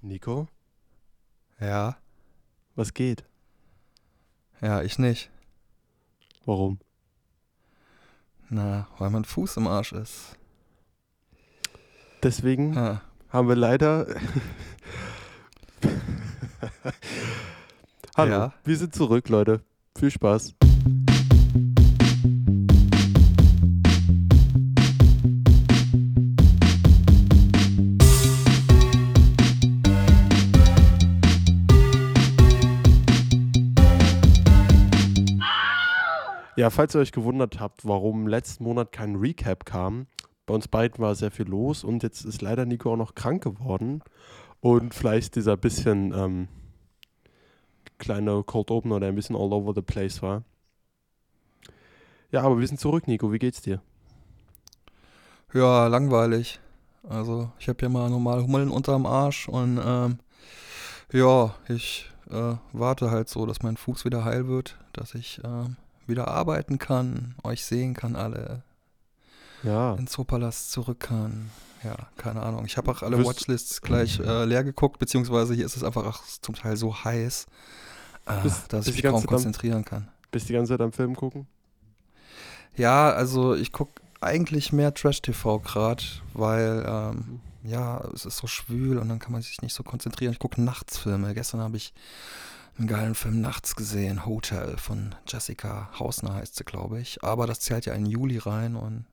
Nico, Ja, was geht? ja, ich nicht. Warum? Na, weil mein Fuß im Arsch ist. Deswegen Ja. haben wir leider. Hallo, Ja. wir sind zurück, Leute. Viel Spaß. Ja, falls ihr euch gewundert habt, warum letzten Monat kein Recap kam, bei uns beiden war sehr viel los und jetzt ist leider Nico auch noch krank geworden und vielleicht dieser bisschen ähm, kleine Cold Opener, der ein bisschen all over the place war. Ja, aber wir sind zurück, Nico. Wie geht's dir? ja, langweilig. Also, ich habe ja mal normal Hummeln unterm Arsch und ähm, ja, ich äh, warte halt so, dass mein Fuß wieder heil wird, dass ich ähm, wieder arbeiten kann, euch sehen kann alle, Ja. ins Zoopalast zurück kann. Ja, keine Ahnung. Ich habe auch alle Wirst- Watchlists gleich äh, leer geguckt, beziehungsweise hier ist es einfach auch zum Teil so heiß, äh, Bist- dass bist ich mich kaum am- konzentrieren kann. Bist die ganze Zeit am Film gucken? Ja, also ich gucke eigentlich mehr Trash-TV gerade, weil ähm, ja, es ist so schwül und dann kann man sich nicht so konzentrieren. Ich gucke Nachtsfilme. Gestern habe ich einen geilen Film nachts gesehen, Hotel von Jessica Hausner heißt sie, glaube ich. Aber das zählt ja in Juli rein und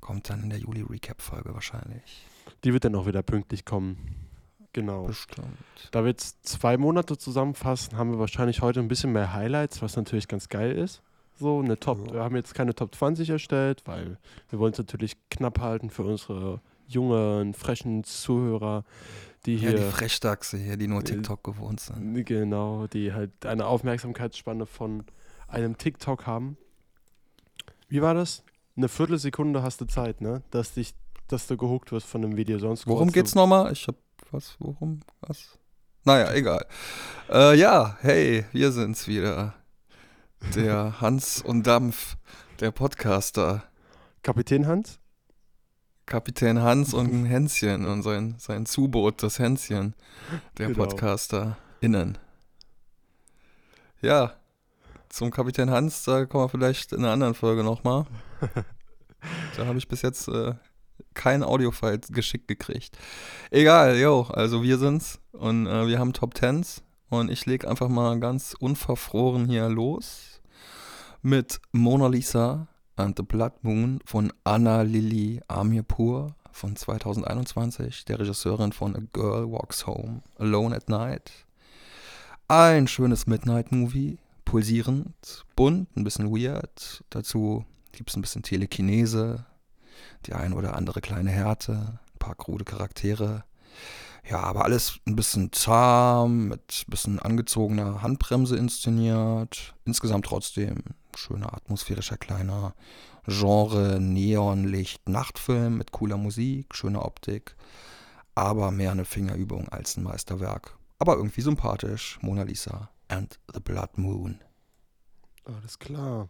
kommt dann in der Juli-Recap-Folge wahrscheinlich. Die wird dann auch wieder pünktlich kommen. Genau. Bestimmt. Da wir jetzt zwei Monate zusammenfassen, haben wir wahrscheinlich heute ein bisschen mehr Highlights, was natürlich ganz geil ist. So, eine Top, Ja. wir haben jetzt keine Top 20 erstellt, weil wir wollen es natürlich knapp halten für unsere jungen, frechen Zuhörer, die Ja, hier, die Frechdachse hier, die nur Äh, TikTok gewohnt sind. genau, die halt eine Aufmerksamkeitsspanne von einem TikTok haben. Wie war das? Eine Viertelsekunde hast du Zeit, ne? Dass dich, dass du gehuckt wirst von einem Video. Sonst Worum geht's nochmal? Ich hab was, worum, was? Naja, egal. Äh, ja, hey, wir sind's wieder. Der Hans und Dampf, der Podcaster. Kapitän Hans? Kapitän Hans und ein Hänschen und sein, sein Zuboot, das Hänschen, der Genau. Podcaster innen. Ja, zum Kapitän Hans, da kommen wir vielleicht in einer anderen Folge nochmal. Da habe ich bis jetzt äh, kein Audiofile geschickt gekriegt. Egal, yo, also wir sind's und äh, wir haben Top Tens und ich lege einfach mal ganz unverfroren hier los mit Mona Lisa and the Blood Moon von Anna Lily Amirpur von 2021, der Regisseurin von A Girl Walks Home Alone at Night. Ein schönes Midnight-Movie, pulsierend, bunt, ein bisschen weird. Dazu gibt es ein bisschen Telekinese, die ein oder andere kleine Härte, ein paar krude Charaktere. Ja, aber alles ein bisschen zahm, mit ein bisschen angezogener Handbremse inszeniert. Insgesamt trotzdem schöner atmosphärischer kleiner Genre, Neonlicht, Nachtfilm mit cooler Musik, schöner Optik. Aber mehr eine Fingerübung als ein Meisterwerk. Aber irgendwie sympathisch. Mona Lisa and the Blood Moon. Alles klar.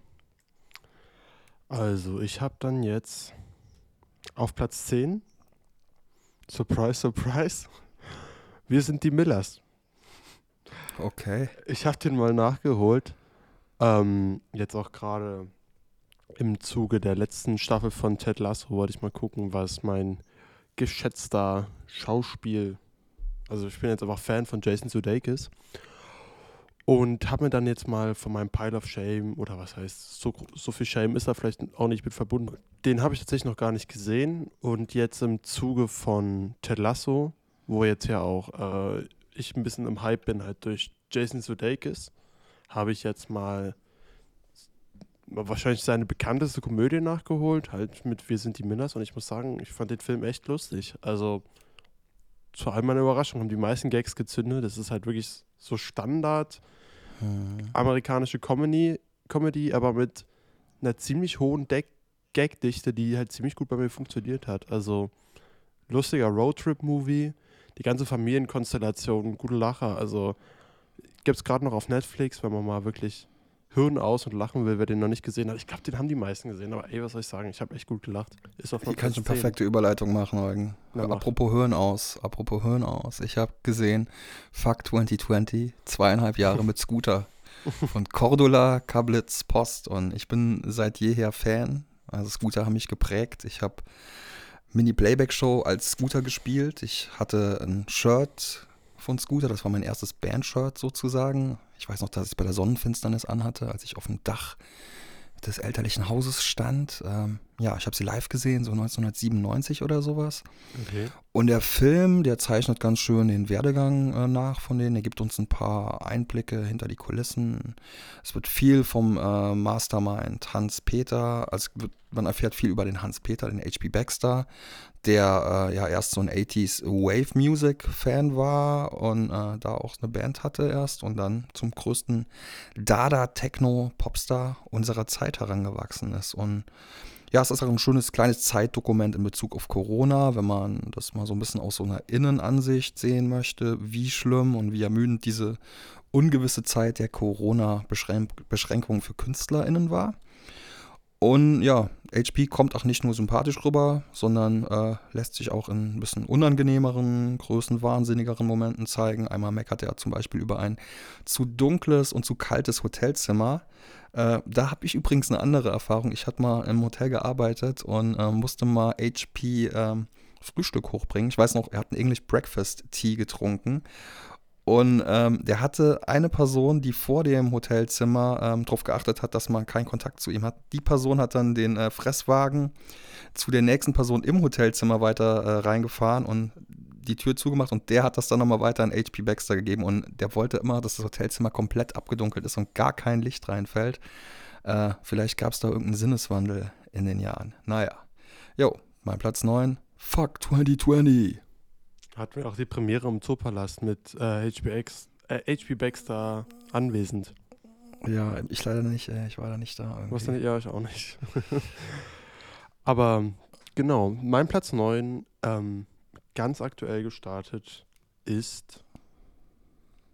Also, ich habe dann jetzt auf Platz 10, Surprise, Surprise, wir sind die Millers. Okay. Ich habe den mal nachgeholt. Ähm, jetzt auch gerade im Zuge der letzten Staffel von Ted Lasso wollte ich mal gucken, was mein geschätzter Schauspiel, also ich bin jetzt einfach Fan von Jason Sudeikis und habe mir dann jetzt mal von meinem Pile of Shame oder was heißt, so, so viel Shame ist da vielleicht auch nicht mit verbunden. Den habe ich tatsächlich noch gar nicht gesehen und jetzt im Zuge von Ted Lasso, wo jetzt ja auch äh, ich ein bisschen im Hype bin, halt durch Jason Sudeikis, habe ich jetzt mal wahrscheinlich seine bekannteste Komödie nachgeholt, halt mit Wir sind die Minners und ich muss sagen, ich fand den Film echt lustig. Also zu all meiner Überraschung haben die meisten Gags gezündet. Das ist halt wirklich so Standard Hm. amerikanische Comedy, Comedy aber mit einer ziemlich hohen Deck Gagdichte, die halt ziemlich gut bei mir funktioniert hat. Also lustiger Roadtrip-Movie, die ganze Familienkonstellation, gute Lacher. Also gibt es gerade noch auf Netflix, wenn man mal wirklich Hirn aus und lachen will, wer den noch nicht gesehen hat. Ich glaube, den haben die meisten gesehen, aber ey, was soll ich sagen? Ich habe echt gut gelacht. Ist auf Hier kannst du eine perfekte Überleitung machen, Eugen. Na, apropos Hirn aus, apropos Hirn aus. Ich habe gesehen, Fuck 2020, zweieinhalb Jahre mit Scooter von Cordula, Kablitz, Post und ich bin seit jeher Fan. Also Scooter haben mich geprägt. Ich habe Mini-Playback-Show als Scooter gespielt. Ich hatte ein Shirt von Scooter. Das war mein erstes Bandshirt sozusagen. Ich weiß noch, dass ich es bei der Sonnenfinsternis anhatte, als ich auf dem Dach des elterlichen Hauses stand. Ähm, ja, ich habe sie live gesehen, so 1997 oder sowas. Okay. Und der Film, der zeichnet ganz schön den Werdegang äh, nach von denen. Er gibt uns ein paar Einblicke hinter die Kulissen. Es wird viel vom äh, Mastermind Hans Peter, also man erfährt viel über den Hans Peter, den H.P. Baxter, der äh, ja erst so ein 80s Wave Music Fan war und äh, da auch eine Band hatte erst und dann zum größten Dada Techno Popstar unserer Zeit herangewachsen ist und ja, es ist auch ein schönes kleines Zeitdokument in Bezug auf Corona, wenn man das mal so ein bisschen aus so einer Innenansicht sehen möchte, wie schlimm und wie ermüdend diese ungewisse Zeit der Corona-Beschränkungen für KünstlerInnen war. Und ja, HP kommt auch nicht nur sympathisch rüber, sondern äh, lässt sich auch in ein bisschen unangenehmeren, größenwahnsinnigeren Momenten zeigen. Einmal meckert er zum Beispiel über ein zu dunkles und zu kaltes Hotelzimmer. Äh, da habe ich übrigens eine andere Erfahrung. Ich hatte mal im Hotel gearbeitet und äh, musste mal HP ähm, Frühstück hochbringen. Ich weiß noch, er hat einen English Breakfast Tea getrunken. Und ähm, der hatte eine Person, die vor dem Hotelzimmer ähm, darauf geachtet hat, dass man keinen Kontakt zu ihm hat. Die Person hat dann den äh, Fresswagen zu der nächsten Person im Hotelzimmer weiter äh, reingefahren und die Tür zugemacht und der hat das dann nochmal weiter an HP Baxter gegeben und der wollte immer, dass das Hotelzimmer komplett abgedunkelt ist und gar kein Licht reinfällt. Äh, vielleicht gab es da irgendeinen Sinneswandel in den Jahren. Naja. Jo, mein Platz 9. Fuck 2020. Hatten wir auch die Premiere im Zoopalast mit äh, HBX, äh, HP Baxter anwesend. Ja, ich leider nicht, äh, ich war da nicht da. Was denn? Ja, ich auch nicht. Aber genau, mein Platz 9, ähm, ganz aktuell gestartet, ist,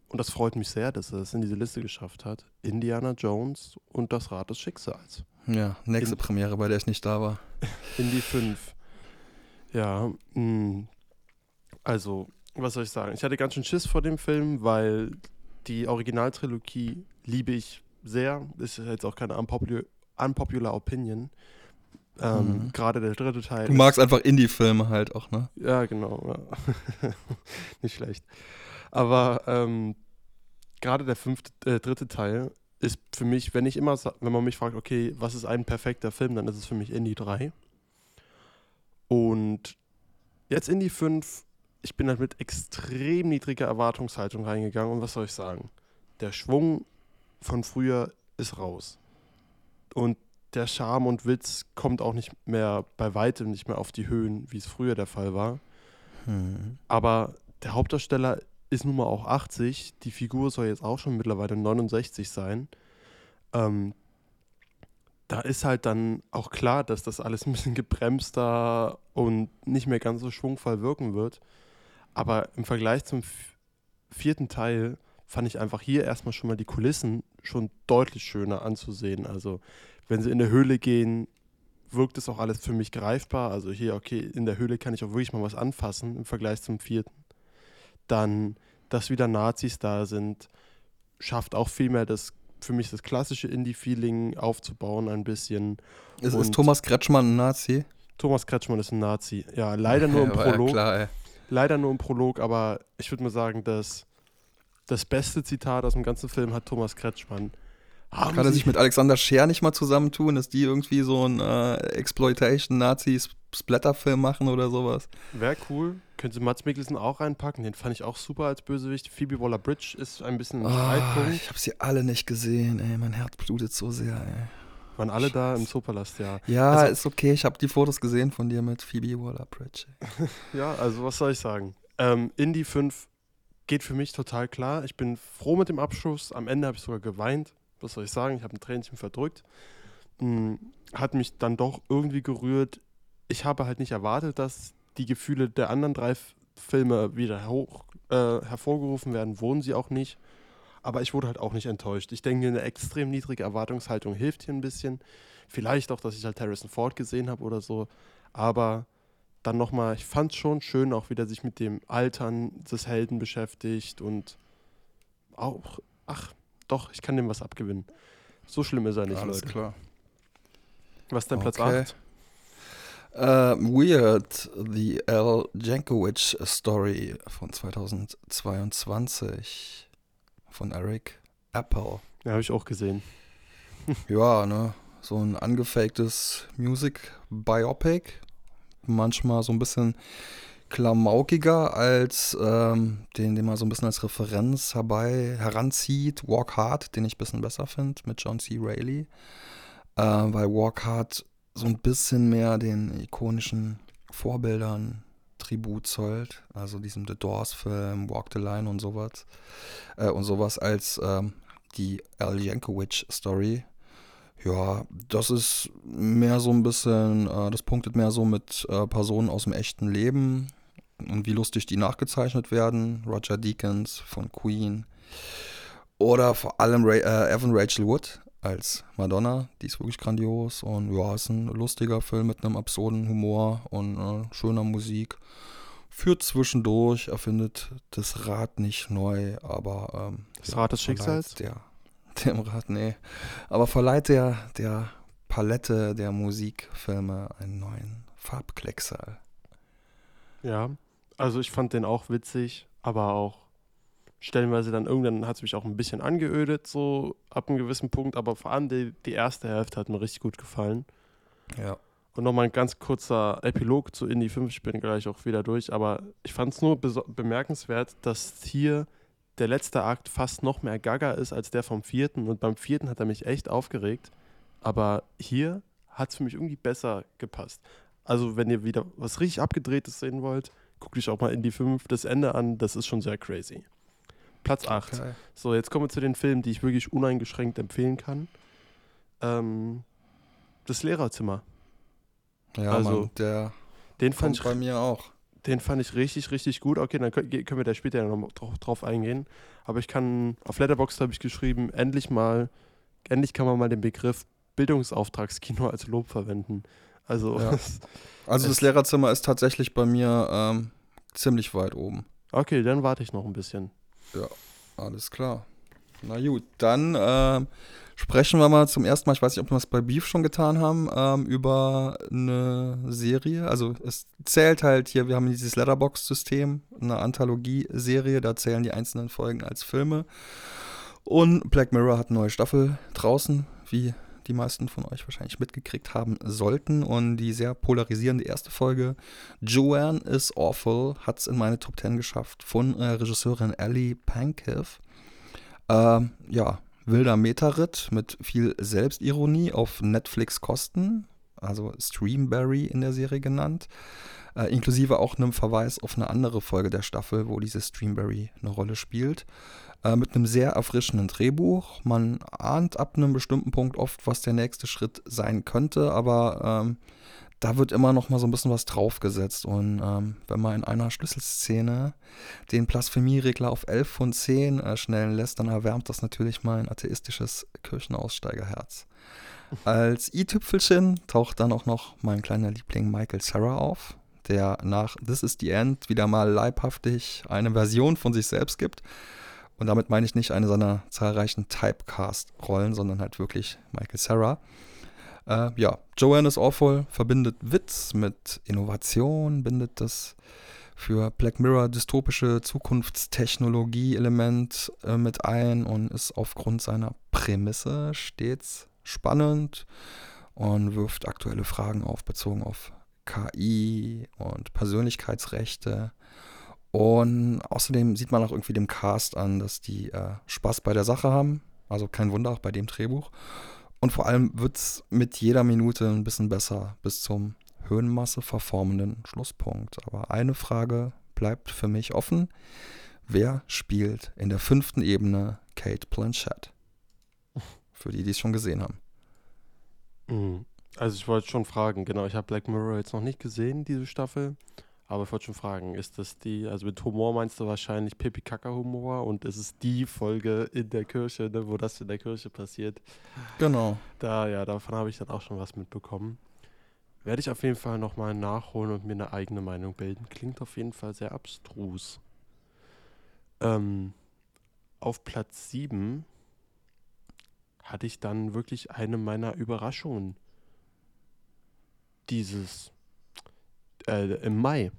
und das freut mich sehr, dass er es in diese Liste geschafft hat, Indiana Jones und das Rad des Schicksals. Ja, nächste in, Premiere, bei der ich nicht da war. In die 5. Ja, mh, hm, also, was soll ich sagen? Ich hatte ganz schön Schiss vor dem Film, weil die Originaltrilogie liebe ich sehr. Ist jetzt auch keine unpopular, unpopular Opinion. Ähm, mhm. Gerade der dritte Teil. Du magst einfach Indie-Filme halt auch, ne? Ja, genau. Ja. Nicht schlecht. Aber ähm, gerade der fünfte, äh, dritte Teil ist für mich, wenn ich immer, wenn man mich fragt, okay, was ist ein perfekter Film, dann ist es für mich Indie 3. Und jetzt Indie 5 ich bin halt mit extrem niedriger Erwartungshaltung reingegangen und was soll ich sagen? Der Schwung von früher ist raus. Und der Charme und Witz kommt auch nicht mehr bei weitem nicht mehr auf die Höhen, wie es früher der Fall war. Hm. Aber der Hauptdarsteller ist nun mal auch 80. Die Figur soll jetzt auch schon mittlerweile 69 sein. Ähm, da ist halt dann auch klar, dass das alles ein bisschen gebremster und nicht mehr ganz so schwungvoll wirken wird. Aber im Vergleich zum vierten Teil fand ich einfach hier erstmal schon mal die Kulissen schon deutlich schöner anzusehen. Also wenn sie in der Höhle gehen, wirkt es auch alles für mich greifbar. Also hier, okay, in der Höhle kann ich auch wirklich mal was anfassen im Vergleich zum vierten. Dann, dass wieder Nazis da sind, schafft auch viel mehr das für mich das klassische Indie-Feeling aufzubauen ein bisschen. Ist, ist Thomas Kretschmann ein Nazi? Thomas Kretschmann ist ein Nazi. Ja, leider nur im Prolog. Ja, klar, ey. Leider nur im Prolog, aber ich würde mal sagen, dass das beste Zitat aus dem ganzen Film hat Thomas Kretschmann. Haben Kann er sich mit Alexander Scher nicht mal zusammentun, dass die irgendwie so einen äh, Exploitation-Nazi-Splatter-Film machen oder sowas? Wäre cool. Können Sie Mats Mikkelsen auch reinpacken? Den fand ich auch super als Bösewicht. Phoebe Waller-Bridge ist ein bisschen ein oh, Streitpunkt. Ich habe sie alle nicht gesehen, ey. Mein Herz blutet so sehr, ey. Waren alle Scheiße. da im Zoopalast, ja. Ja, also, ist okay. Ich habe die Fotos gesehen von dir mit Phoebe Waller-Bridge. ja, also was soll ich sagen? Ähm, Indie 5 geht für mich total klar. Ich bin froh mit dem Abschluss. Am Ende habe ich sogar geweint. Was soll ich sagen? Ich habe ein Tränchen verdrückt. Hm, hat mich dann doch irgendwie gerührt. Ich habe halt nicht erwartet, dass die Gefühle der anderen drei Filme wieder hoch äh, hervorgerufen werden. Wurden sie auch nicht. Aber ich wurde halt auch nicht enttäuscht. Ich denke, eine extrem niedrige Erwartungshaltung hilft hier ein bisschen. Vielleicht auch, dass ich halt Harrison Ford gesehen habe oder so. Aber dann nochmal, ich fand es schon schön, auch wieder sich mit dem Altern des Helden beschäftigt und auch, ach, doch, ich kann dem was abgewinnen. So schlimm ist er nicht, Alles Leute. klar. Was ist dein Platz Okay. 8? Äh, Weird, The Al Jankovic Story von 2022 von Eric Apple. Ja, habe ich auch gesehen. Ja, ne, so ein angefaktes Music Biopic. Manchmal so ein bisschen klamaukiger als ähm, den, den man so ein bisschen als Referenz herbei heranzieht. Walk Hard, den ich ein bisschen besser finde, mit John C. Reilly. Äh, weil Walk Hard so ein bisschen mehr den ikonischen Vorbildern Tribut zollt. Also diesem The Doors-Film, Walk the Line und sowas. Äh, und sowas als ähm, die Al Jankovic-Story. Ja, das ist mehr so ein bisschen, äh, das punktet mehr so mit äh, Personen aus dem echten Leben und wie lustig die nachgezeichnet werden. Roger Deakins von Queen. Oder vor allem Ray, äh, Evan Rachel Wood als Madonna. Die ist wirklich grandios und ja, ist ein lustiger Film mit einem absurden Humor und äh, schöner Musik. Führt zwischendurch, erfindet das Rad nicht neu, aber ähm, Das Rad des Schicksals? Der, dem Rad, nee. Aber verleiht der, der Palette der Musikfilme einen neuen Farbklecksal. Ja, also ich fand den auch witzig, aber auch stellenweise dann irgendwann hat es mich auch ein bisschen angeödet, so ab einem gewissen Punkt, aber vor allem die, die erste Hälfte hat mir richtig gut gefallen. Ja. Und nochmal ein ganz kurzer Epilog zu Indie 5, ich bin gleich auch wieder durch, aber ich fand es nur bemerkenswert, dass hier der letzte Akt fast noch mehr Gaga ist als der vom vierten und beim vierten hat er mich echt aufgeregt, aber hier hat es für mich irgendwie besser gepasst. Also wenn ihr wieder was richtig abgedrehtes sehen wollt, guckt euch auch mal Indie 5 das Ende an, das ist schon sehr crazy. Platz 8. Okay. So, jetzt kommen wir zu den Filmen, die ich wirklich uneingeschränkt empfehlen kann. Ähm, das Lehrerzimmer. Ja, Also, Mann, der Den fand, kommt bei ich, mir auch. den fand ich richtig, richtig gut. Okay, dann können, wir da später noch drauf, eingehen. Aber ich kann, auf Letterboxd habe ich geschrieben, endlich mal, endlich kann man mal den Begriff Bildungsauftragskino als Lob verwenden. Also, Ja. Also Es- das Lehrerzimmer ist tatsächlich bei mir ähm, ziemlich weit oben. okay, dann warte ich noch ein bisschen. Alles klar. Na gut, dann ähm, sprechen wir mal zum ersten Mal, ich weiß nicht, ob wir es bei Beef schon getan haben, ähm, über eine Serie. Also es zählt halt hier, wir haben dieses Letterbox-System, eine Anthologie-Serie, da zählen die einzelnen Folgen als Filme. Und Black Mirror hat eine neue Staffel draußen, wie die meisten von euch wahrscheinlich mitgekriegt haben sollten. Und die sehr polarisierende erste Folge, Joanne is Awful, hat es in meine Top 10 geschafft von äh, Regisseurin Ellie Pankiv. Ähm, ja, wilder Meta-Ritt mit viel Selbstironie auf Netflix-Kosten, also Streamberry in der Serie genannt. Äh, inklusive auch einem Verweis auf eine andere Folge der Staffel, wo diese Streamberry eine Rolle spielt. Äh, mit einem sehr erfrischenden Drehbuch. Man ahnt ab einem bestimmten Punkt oft, was der nächste Schritt sein könnte, aber ähm, da wird immer noch mal so ein bisschen was draufgesetzt. Und ähm, wenn man in einer Schlüsselszene den Blasphemieregler auf 11 von 10 äh, schnellen lässt, dann erwärmt das natürlich mein atheistisches Kirchenaussteigerherz. Als i-Tüpfelchen taucht dann auch noch mein kleiner Liebling Michael Sarah auf, der nach This is the End wieder mal leibhaftig eine Version von sich selbst gibt. Und damit meine ich nicht eine seiner zahlreichen Typecast-Rollen, sondern halt wirklich Michael Sarah. Äh, ja, Joanne is Awful verbindet Witz mit Innovation, bindet das für Black Mirror dystopische Zukunftstechnologie-Element äh, mit ein und ist aufgrund seiner Prämisse stets spannend und wirft aktuelle Fragen auf, bezogen auf KI und Persönlichkeitsrechte. Und außerdem sieht man auch irgendwie dem Cast an, dass die äh, Spaß bei der Sache haben. Also kein Wunder auch bei dem Drehbuch. Und vor allem wird es mit jeder Minute ein bisschen besser bis zum Höhenmasse verformenden Schlusspunkt. Aber eine Frage bleibt für mich offen. Wer spielt in der fünften Ebene Kate Blanchett? Für die, die es schon gesehen haben. Mhm. Also ich wollte schon fragen, genau, ich habe Black Mirror jetzt noch nicht gesehen, diese Staffel. Aber ich wollte schon fragen, ist das die, also mit Humor meinst du wahrscheinlich Pipi-Kaka-Humor und ist es die Folge in der Kirche, ne, wo das in der Kirche passiert? Genau. Da, ja, davon habe ich dann auch schon was mitbekommen. Werde ich auf jeden Fall nochmal nachholen und mir eine eigene Meinung bilden. Klingt auf jeden Fall sehr abstrus. Ähm, auf Platz 7 hatte ich dann wirklich eine meiner Überraschungen dieses äh, im Mai.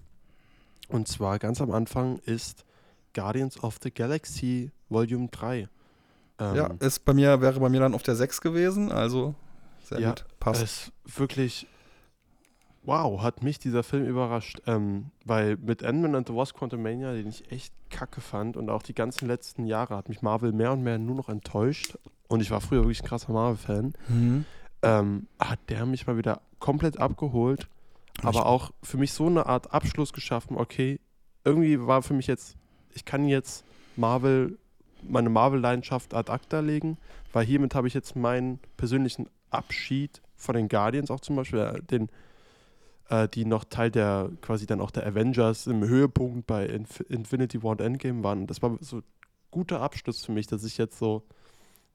Und zwar ganz am Anfang ist Guardians of the Galaxy Volume 3. Ähm, ja, ist bei mir, wäre bei mir dann auf der 6 gewesen, also sehr ja, gut, passt. Es wirklich, wow, hat mich dieser Film überrascht, ähm, weil mit Ant-Man and the Wasp Quantumania, den ich echt kacke fand und auch die ganzen letzten Jahre hat mich Marvel mehr und mehr nur noch enttäuscht und ich war früher wirklich ein krasser Marvel-Fan, mhm. Ähm, hat der mich mal wieder komplett abgeholt aber auch für mich so eine Art Abschluss geschaffen, okay, irgendwie war für mich jetzt, ich kann jetzt Marvel, meine Marvel-Leidenschaft ad acta legen, weil hiermit habe ich jetzt meinen persönlichen Abschied von den Guardians auch zum Beispiel, äh, den, äh, die noch Teil der, quasi dann auch der Avengers im Höhepunkt bei Inf Infinity War und Endgame waren. Das war so ein guter Abschluss für mich, dass ich jetzt so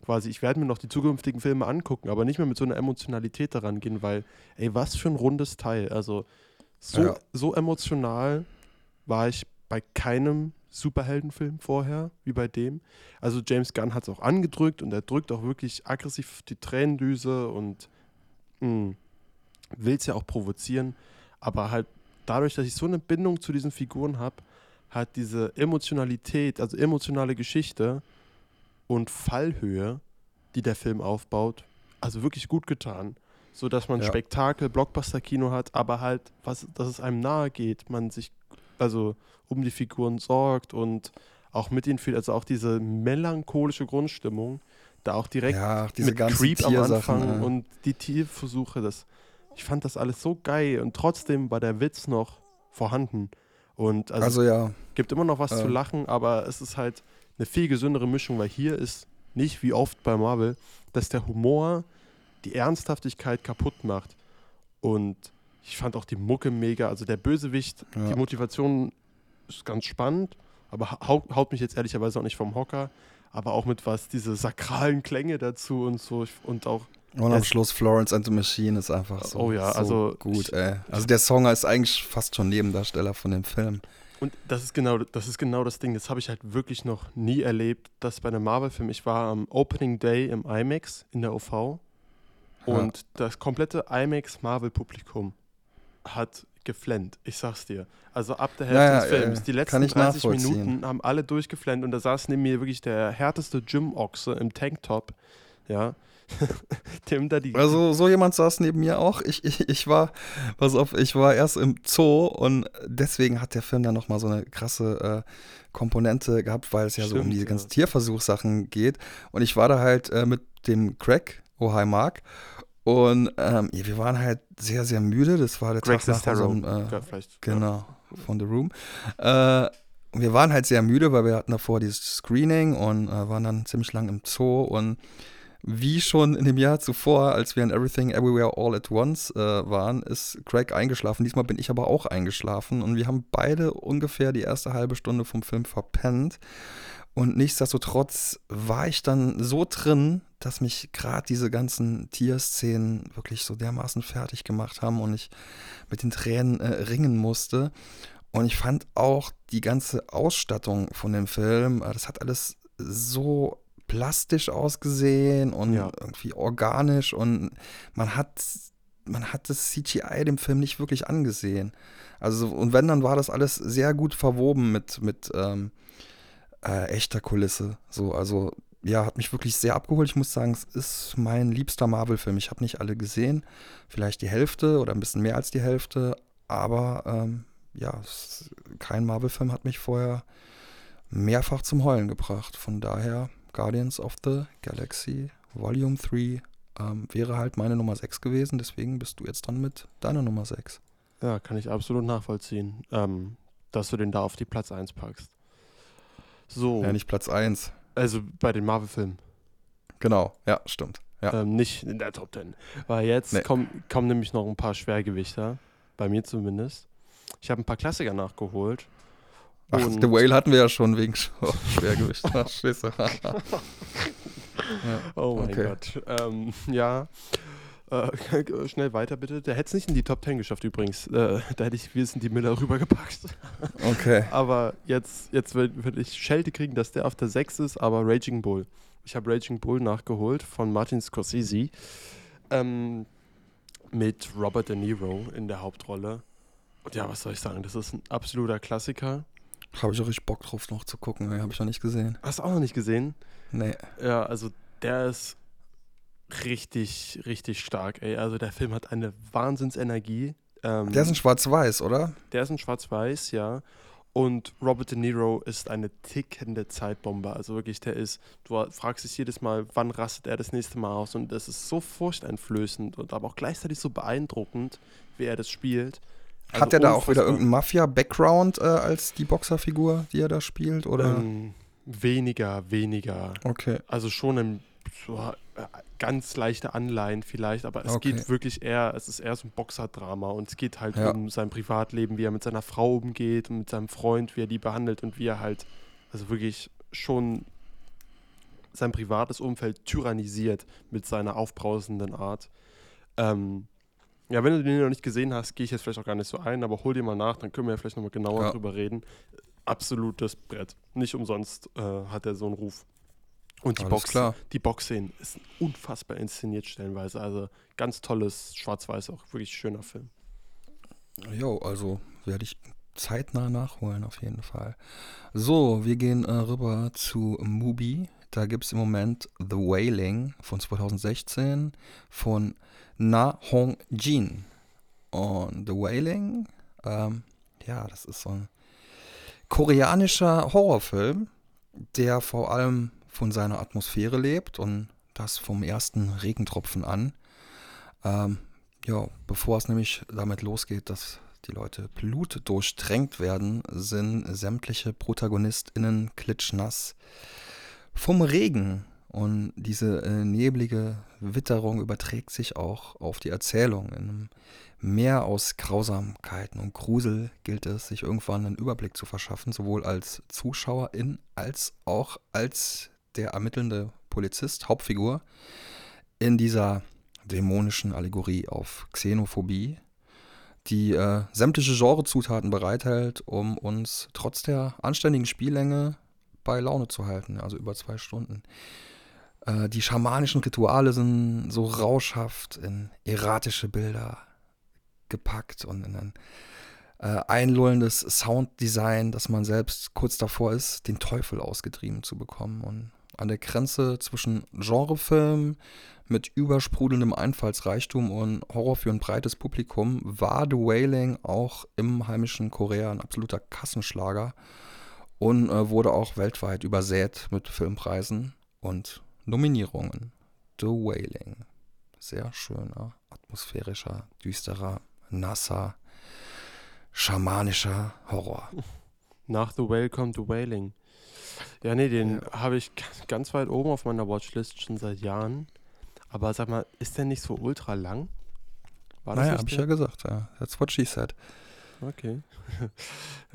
quasi, ich werde mir noch die zukünftigen Filme angucken, aber nicht mehr mit so einer Emotionalität daran gehen, weil, ey, was für ein rundes Teil. Also so, ja. so emotional war ich bei keinem Superheldenfilm vorher wie bei dem. Also James Gunn hat es auch angedrückt und er drückt auch wirklich aggressiv die Tränendüse und hm, will es ja auch provozieren. Aber halt dadurch, dass ich so eine Bindung zu diesen Figuren habe, hat diese Emotionalität, also emotionale Geschichte, und Fallhöhe, die der Film aufbaut, also wirklich gut getan. So dass man ja. Spektakel, Blockbuster-Kino hat, aber halt, was, dass es einem nahe geht, man sich also um die Figuren sorgt und auch mit ihnen viel, also auch diese melancholische Grundstimmung, da auch direkt ja, diese mit Creep am Anfang ja. und die Tierversuche, das, ich fand das alles so geil und trotzdem war der Witz noch vorhanden. Und also, also ja. gibt immer noch was äh. zu lachen, aber es ist halt, eine viel gesündere Mischung, weil hier ist nicht wie oft bei Marvel, dass der Humor die Ernsthaftigkeit kaputt macht. Und ich fand auch die Mucke mega. Also der Bösewicht, ja. die Motivation ist ganz spannend, aber haut, haut, mich jetzt ehrlicherweise auch nicht vom Hocker. Aber auch mit was, diese sakralen Klänge dazu und so. Und auch. Und am Schluss Florence and the Machine ist einfach so, oh ja, so also gut, ey. Also der Song ist eigentlich fast schon Nebendarsteller von dem Film. Und das ist genau, das ist genau das Ding. Das habe ich halt wirklich noch nie erlebt, dass bei einem Marvel-Film, ich war am Opening Day im IMAX in der OV und ja. das komplette IMAX-Marvel-Publikum hat geflennt. Ich sag's dir. Also ab der Hälfte ja, des Films, die letzten 30 Minuten haben alle durchgeflennt und da saß neben mir wirklich der härteste Gym-Ochse im Tanktop. Ja, Dem da die also so jemand saß neben mir auch. Ich, ich, ich war, pass auf, ich war erst im Zoo und deswegen hat der Film dann nochmal so eine krasse äh, Komponente gehabt, weil es ja Stimmt, so um diese ganzen ja. Tierversuchssachen geht. Und ich war da halt äh, mit dem Craig, oh hi Mark. Und ähm, ja, wir waren halt sehr, sehr müde. Das war der Greg Tag nach unserem, äh, ja, genau, von The Room. Äh, wir waren halt sehr müde, weil wir hatten davor dieses Screening und äh, waren dann ziemlich lang im Zoo und wie schon in dem Jahr zuvor, als wir in Everything Everywhere All at Once äh, waren, ist Craig eingeschlafen. Diesmal bin ich aber auch eingeschlafen und wir haben beide ungefähr die erste halbe Stunde vom Film verpennt. Und nichtsdestotrotz war ich dann so drin, dass mich gerade diese ganzen Tierszenen wirklich so dermaßen fertig gemacht haben und ich mit den Tränen äh, ringen musste. Und ich fand auch die ganze Ausstattung von dem Film, äh, das hat alles so plastisch ausgesehen und ja. irgendwie organisch und man hat man hat das CGI dem Film nicht wirklich angesehen. Also und wenn dann war das alles sehr gut verwoben mit mit ähm, äh, echter Kulisse. So also ja, hat mich wirklich sehr abgeholt. Ich muss sagen, es ist mein liebster Marvel-Film. Ich habe nicht alle gesehen, vielleicht die Hälfte oder ein bisschen mehr als die Hälfte, aber ähm, ja, kein Marvel-Film hat mich vorher mehrfach zum Heulen gebracht. Von daher Guardians of the Galaxy Volume 3 ähm, wäre halt meine Nummer 6 gewesen. Deswegen bist du jetzt dann mit deiner Nummer 6. Ja, kann ich absolut nachvollziehen, ähm, dass du den da auf die Platz 1 packst. So. Ja, nicht Platz 1. Also bei den Marvel-Filmen. Genau, ja, stimmt. Ja. Ähm, nicht in der Top 10. Weil jetzt nee. kommen, kommen nämlich noch ein paar Schwergewichter, bei mir zumindest. ich habe ein paar Klassiker nachgeholt. Ach, Und- The Whale hatten wir ja schon wegen oh, Schwergewicht. Ach, Scheiße. ja. Oh mein Okay. Gott. Ähm, ja. Äh, schnell weiter bitte. Der hätte es nicht in die Top 10 geschafft übrigens. Äh, da hätte ich Wilson die Miller rübergepackt. Okay. Aber jetzt, jetzt will ich Schelte kriegen, dass der auf der 6 ist, aber Raging Bull. Ich habe Raging Bull nachgeholt von Martin Scorsese. Ähm, mit Robert De Niro in der Hauptrolle. Und ja, was soll ich sagen? Das ist ein absoluter Klassiker. Habe ich auch richtig Bock drauf noch zu gucken. Habe ich noch nicht gesehen. Hast du auch noch nicht gesehen? Nee. Ja, also der ist richtig, richtig stark, ey. Also der Film hat eine Wahnsinnsenergie. Ähm, Der ist in Schwarz-Weiß, oder? der ist in Schwarz-Weiß, ja. Und Robert De Niro ist eine tickende Zeitbombe. Also wirklich, der ist, du fragst dich jedes Mal, wann rastet er das nächste Mal aus? Und das ist so furchteinflößend und aber auch gleichzeitig so beeindruckend, wie er das spielt. Also Hat er da auch wieder irgendeinen Mafia-Background äh, als die Boxerfigur, die er da spielt? Oder? Ähm, weniger, weniger. okay. Also schon ein so, äh, ganz leichte Anleihen vielleicht, aber es Okay. geht wirklich eher, es ist eher so ein Boxerdrama und es geht halt Ja. um sein Privatleben, wie er mit seiner Frau umgeht und mit seinem Freund, wie er die behandelt und wie er halt, also wirklich schon sein privates Umfeld tyrannisiert mit seiner aufbrausenden Art. Ähm, ja, wenn du den noch nicht gesehen hast, gehe ich jetzt vielleicht auch gar nicht so ein, aber hol dir mal nach, dann können wir ja vielleicht nochmal genauer Ja. drüber reden. Absolutes Brett. Nicht umsonst äh, hat er so einen Ruf. Und die Alles Box, klar. die Boxszenen ist unfassbar inszeniert stellenweise. Also ganz tolles Schwarz-Weiß, auch wirklich schöner Film. Jo, also werde ich zeitnah nachholen, auf jeden Fall. So, wir gehen äh, rüber zu Mubi. Da gibt es im Moment The Wailing von 2016 von Na Hong Jin. Und The Wailing, ähm, ja, das ist so ein koreanischer Horrorfilm, der vor allem von seiner Atmosphäre lebt und das vom ersten Regentropfen an. Ähm, ja, bevor es nämlich damit losgeht, dass die Leute blutdurchtränkt werden, sind sämtliche ProtagonistInnen klitschnass vom Regen. Und diese äh, neblige Witterung überträgt sich auch auf die Erzählung. In einem Meer aus Grausamkeiten und Grusel gilt es, sich irgendwann einen Überblick zu verschaffen, sowohl als Zuschauerin als auch als der ermittelnde Polizist, Hauptfigur, in dieser dämonischen Allegorie auf Xenophobie, die äh, sämtliche Genrezutaten bereithält, um uns trotz der anständigen Spiellänge bei Laune zu halten, also über zwei Stunden. Äh, die schamanischen Rituale sind so rauschhaft in erratische Bilder gepackt und in ein äh, einlullendes Sounddesign, dass man selbst kurz davor ist, den Teufel ausgetrieben zu bekommen. Und an der Grenze zwischen Genrefilm mit übersprudelndem Einfallsreichtum und Horror für ein breites Publikum war The Wailing auch im heimischen Korea ein absoluter Kassenschlager und äh, wurde auch weltweit übersät mit Filmpreisen und Nominierungen. The Wailing. Sehr schöner, atmosphärischer, düsterer, nasser, schamanischer Horror. Nach The Whale kommt The Wailing. Ja, nee, den habe ich ganz weit oben auf meiner Watchlist schon seit Jahren. Aber sag mal, ist der nicht so ultra lang? War naja, nicht hab ich ja gesagt, ja. That's what she said. Okay.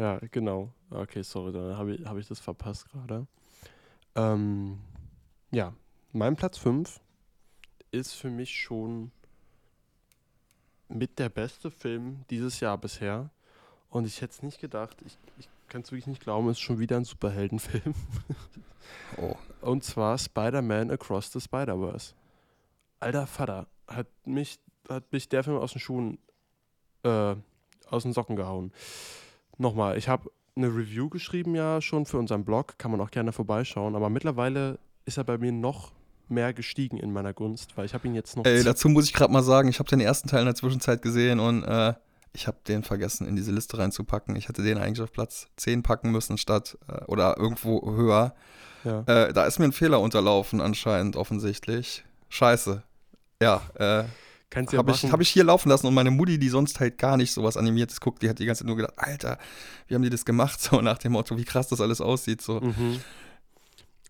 ja, genau. Okay, sorry, dann habe ich, hab ich das verpasst gerade. Ähm, ja, mein Platz 5 ist für mich schon mit der beste Film dieses Jahr bisher. Und ich hätte es nicht gedacht. Ich, ich kann es wirklich nicht glauben, es ist schon wieder ein Superheldenfilm. Oh. Und zwar Spider-Man Across the Spider-Verse. Alter Vater, hat mich, hat mich der Film aus den Schuhen, äh, aus den Socken gehauen. Nochmal, ich habe eine Review geschrieben ja schon für unseren Blog, kann man auch gerne vorbeischauen, aber mittlerweile ist er bei mir noch mehr gestiegen in meiner Gunst, weil ich habe ihn jetzt noch Ey, dazu muss ich gerade mal sagen, ich habe den ersten Teil in der Zwischenzeit gesehen und äh, ich habe den vergessen, in diese Liste reinzupacken. Ich hätte den eigentlich auf Platz 10 packen müssen, statt äh, oder irgendwo höher. ja. Äh, da ist mir ein Fehler unterlaufen, anscheinend, offensichtlich. Scheiße. Ja, äh, Kannst ja habe ich, hab ich hier laufen lassen und meine Mutti, die sonst halt gar nicht sowas Animiertes guckt, die hat die ganze Zeit nur gedacht, Alter, wie haben die das gemacht? So nach dem Motto, wie krass das alles aussieht. So. Mhm.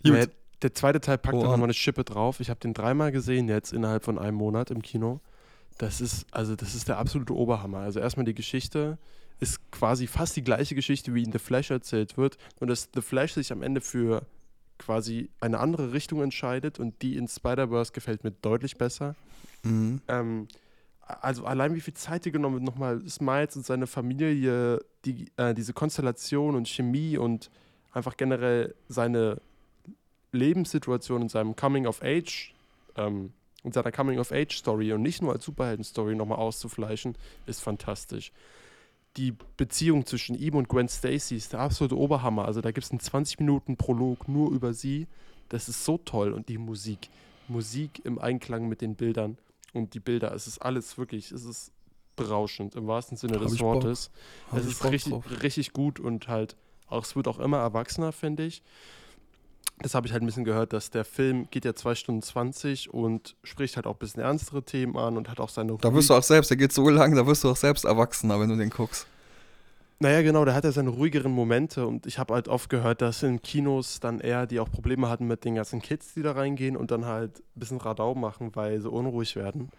Ja, der zweite Teil packt Oh, auch nochmal eine Schippe drauf. Ich habe den dreimal gesehen jetzt innerhalb von einem Monat im Kino. Das ist, also das ist der absolute Oberhammer. Also erstmal die Geschichte, ist quasi fast die gleiche Geschichte, wie in The Flash erzählt wird. Und dass The Flash sich am Ende für quasi eine andere Richtung entscheidet und die in Spider-Verse gefällt mir deutlich besser. Mhm. Ähm, also allein wie viel Zeit dir genommen wird, nochmal Smiles und seine Familie, die, äh, diese Konstellation und Chemie und einfach generell seine Lebenssituation in seinem Coming-of-Age, ähm, in seiner Coming-of-Age-Story und nicht nur als Superhelden-Story nochmal auszufleischen, ist fantastisch. Die Beziehung zwischen ihm und Gwen Stacy ist der absolute Oberhammer. Also da gibt es einen 20-Minuten-Prolog nur über sie. Das ist so toll. Und die Musik. Musik im Einklang mit den Bildern. Und die Bilder, es ist alles wirklich, es ist berauschend im wahrsten Sinne Hab des. Wortes. Es ist richtig, drauf. richtig gut und halt auch, es wird auch immer erwachsener, finde ich. Das habe ich halt ein bisschen gehört, dass der Film geht ja 2 Stunden 20 und spricht halt auch ein bisschen ernstere Themen an und hat auch seine Da wirst du auch selbst, der geht so lang, da wirst du auch selbst erwachsener, wenn du den guckst. Naja, genau, der hat ja seine ruhigeren Momente und ich habe halt oft gehört, dass in Kinos dann eher die auch Probleme hatten mit den ganzen Kids, die da reingehen und dann halt ein bisschen Radau machen, weil sie unruhig werden.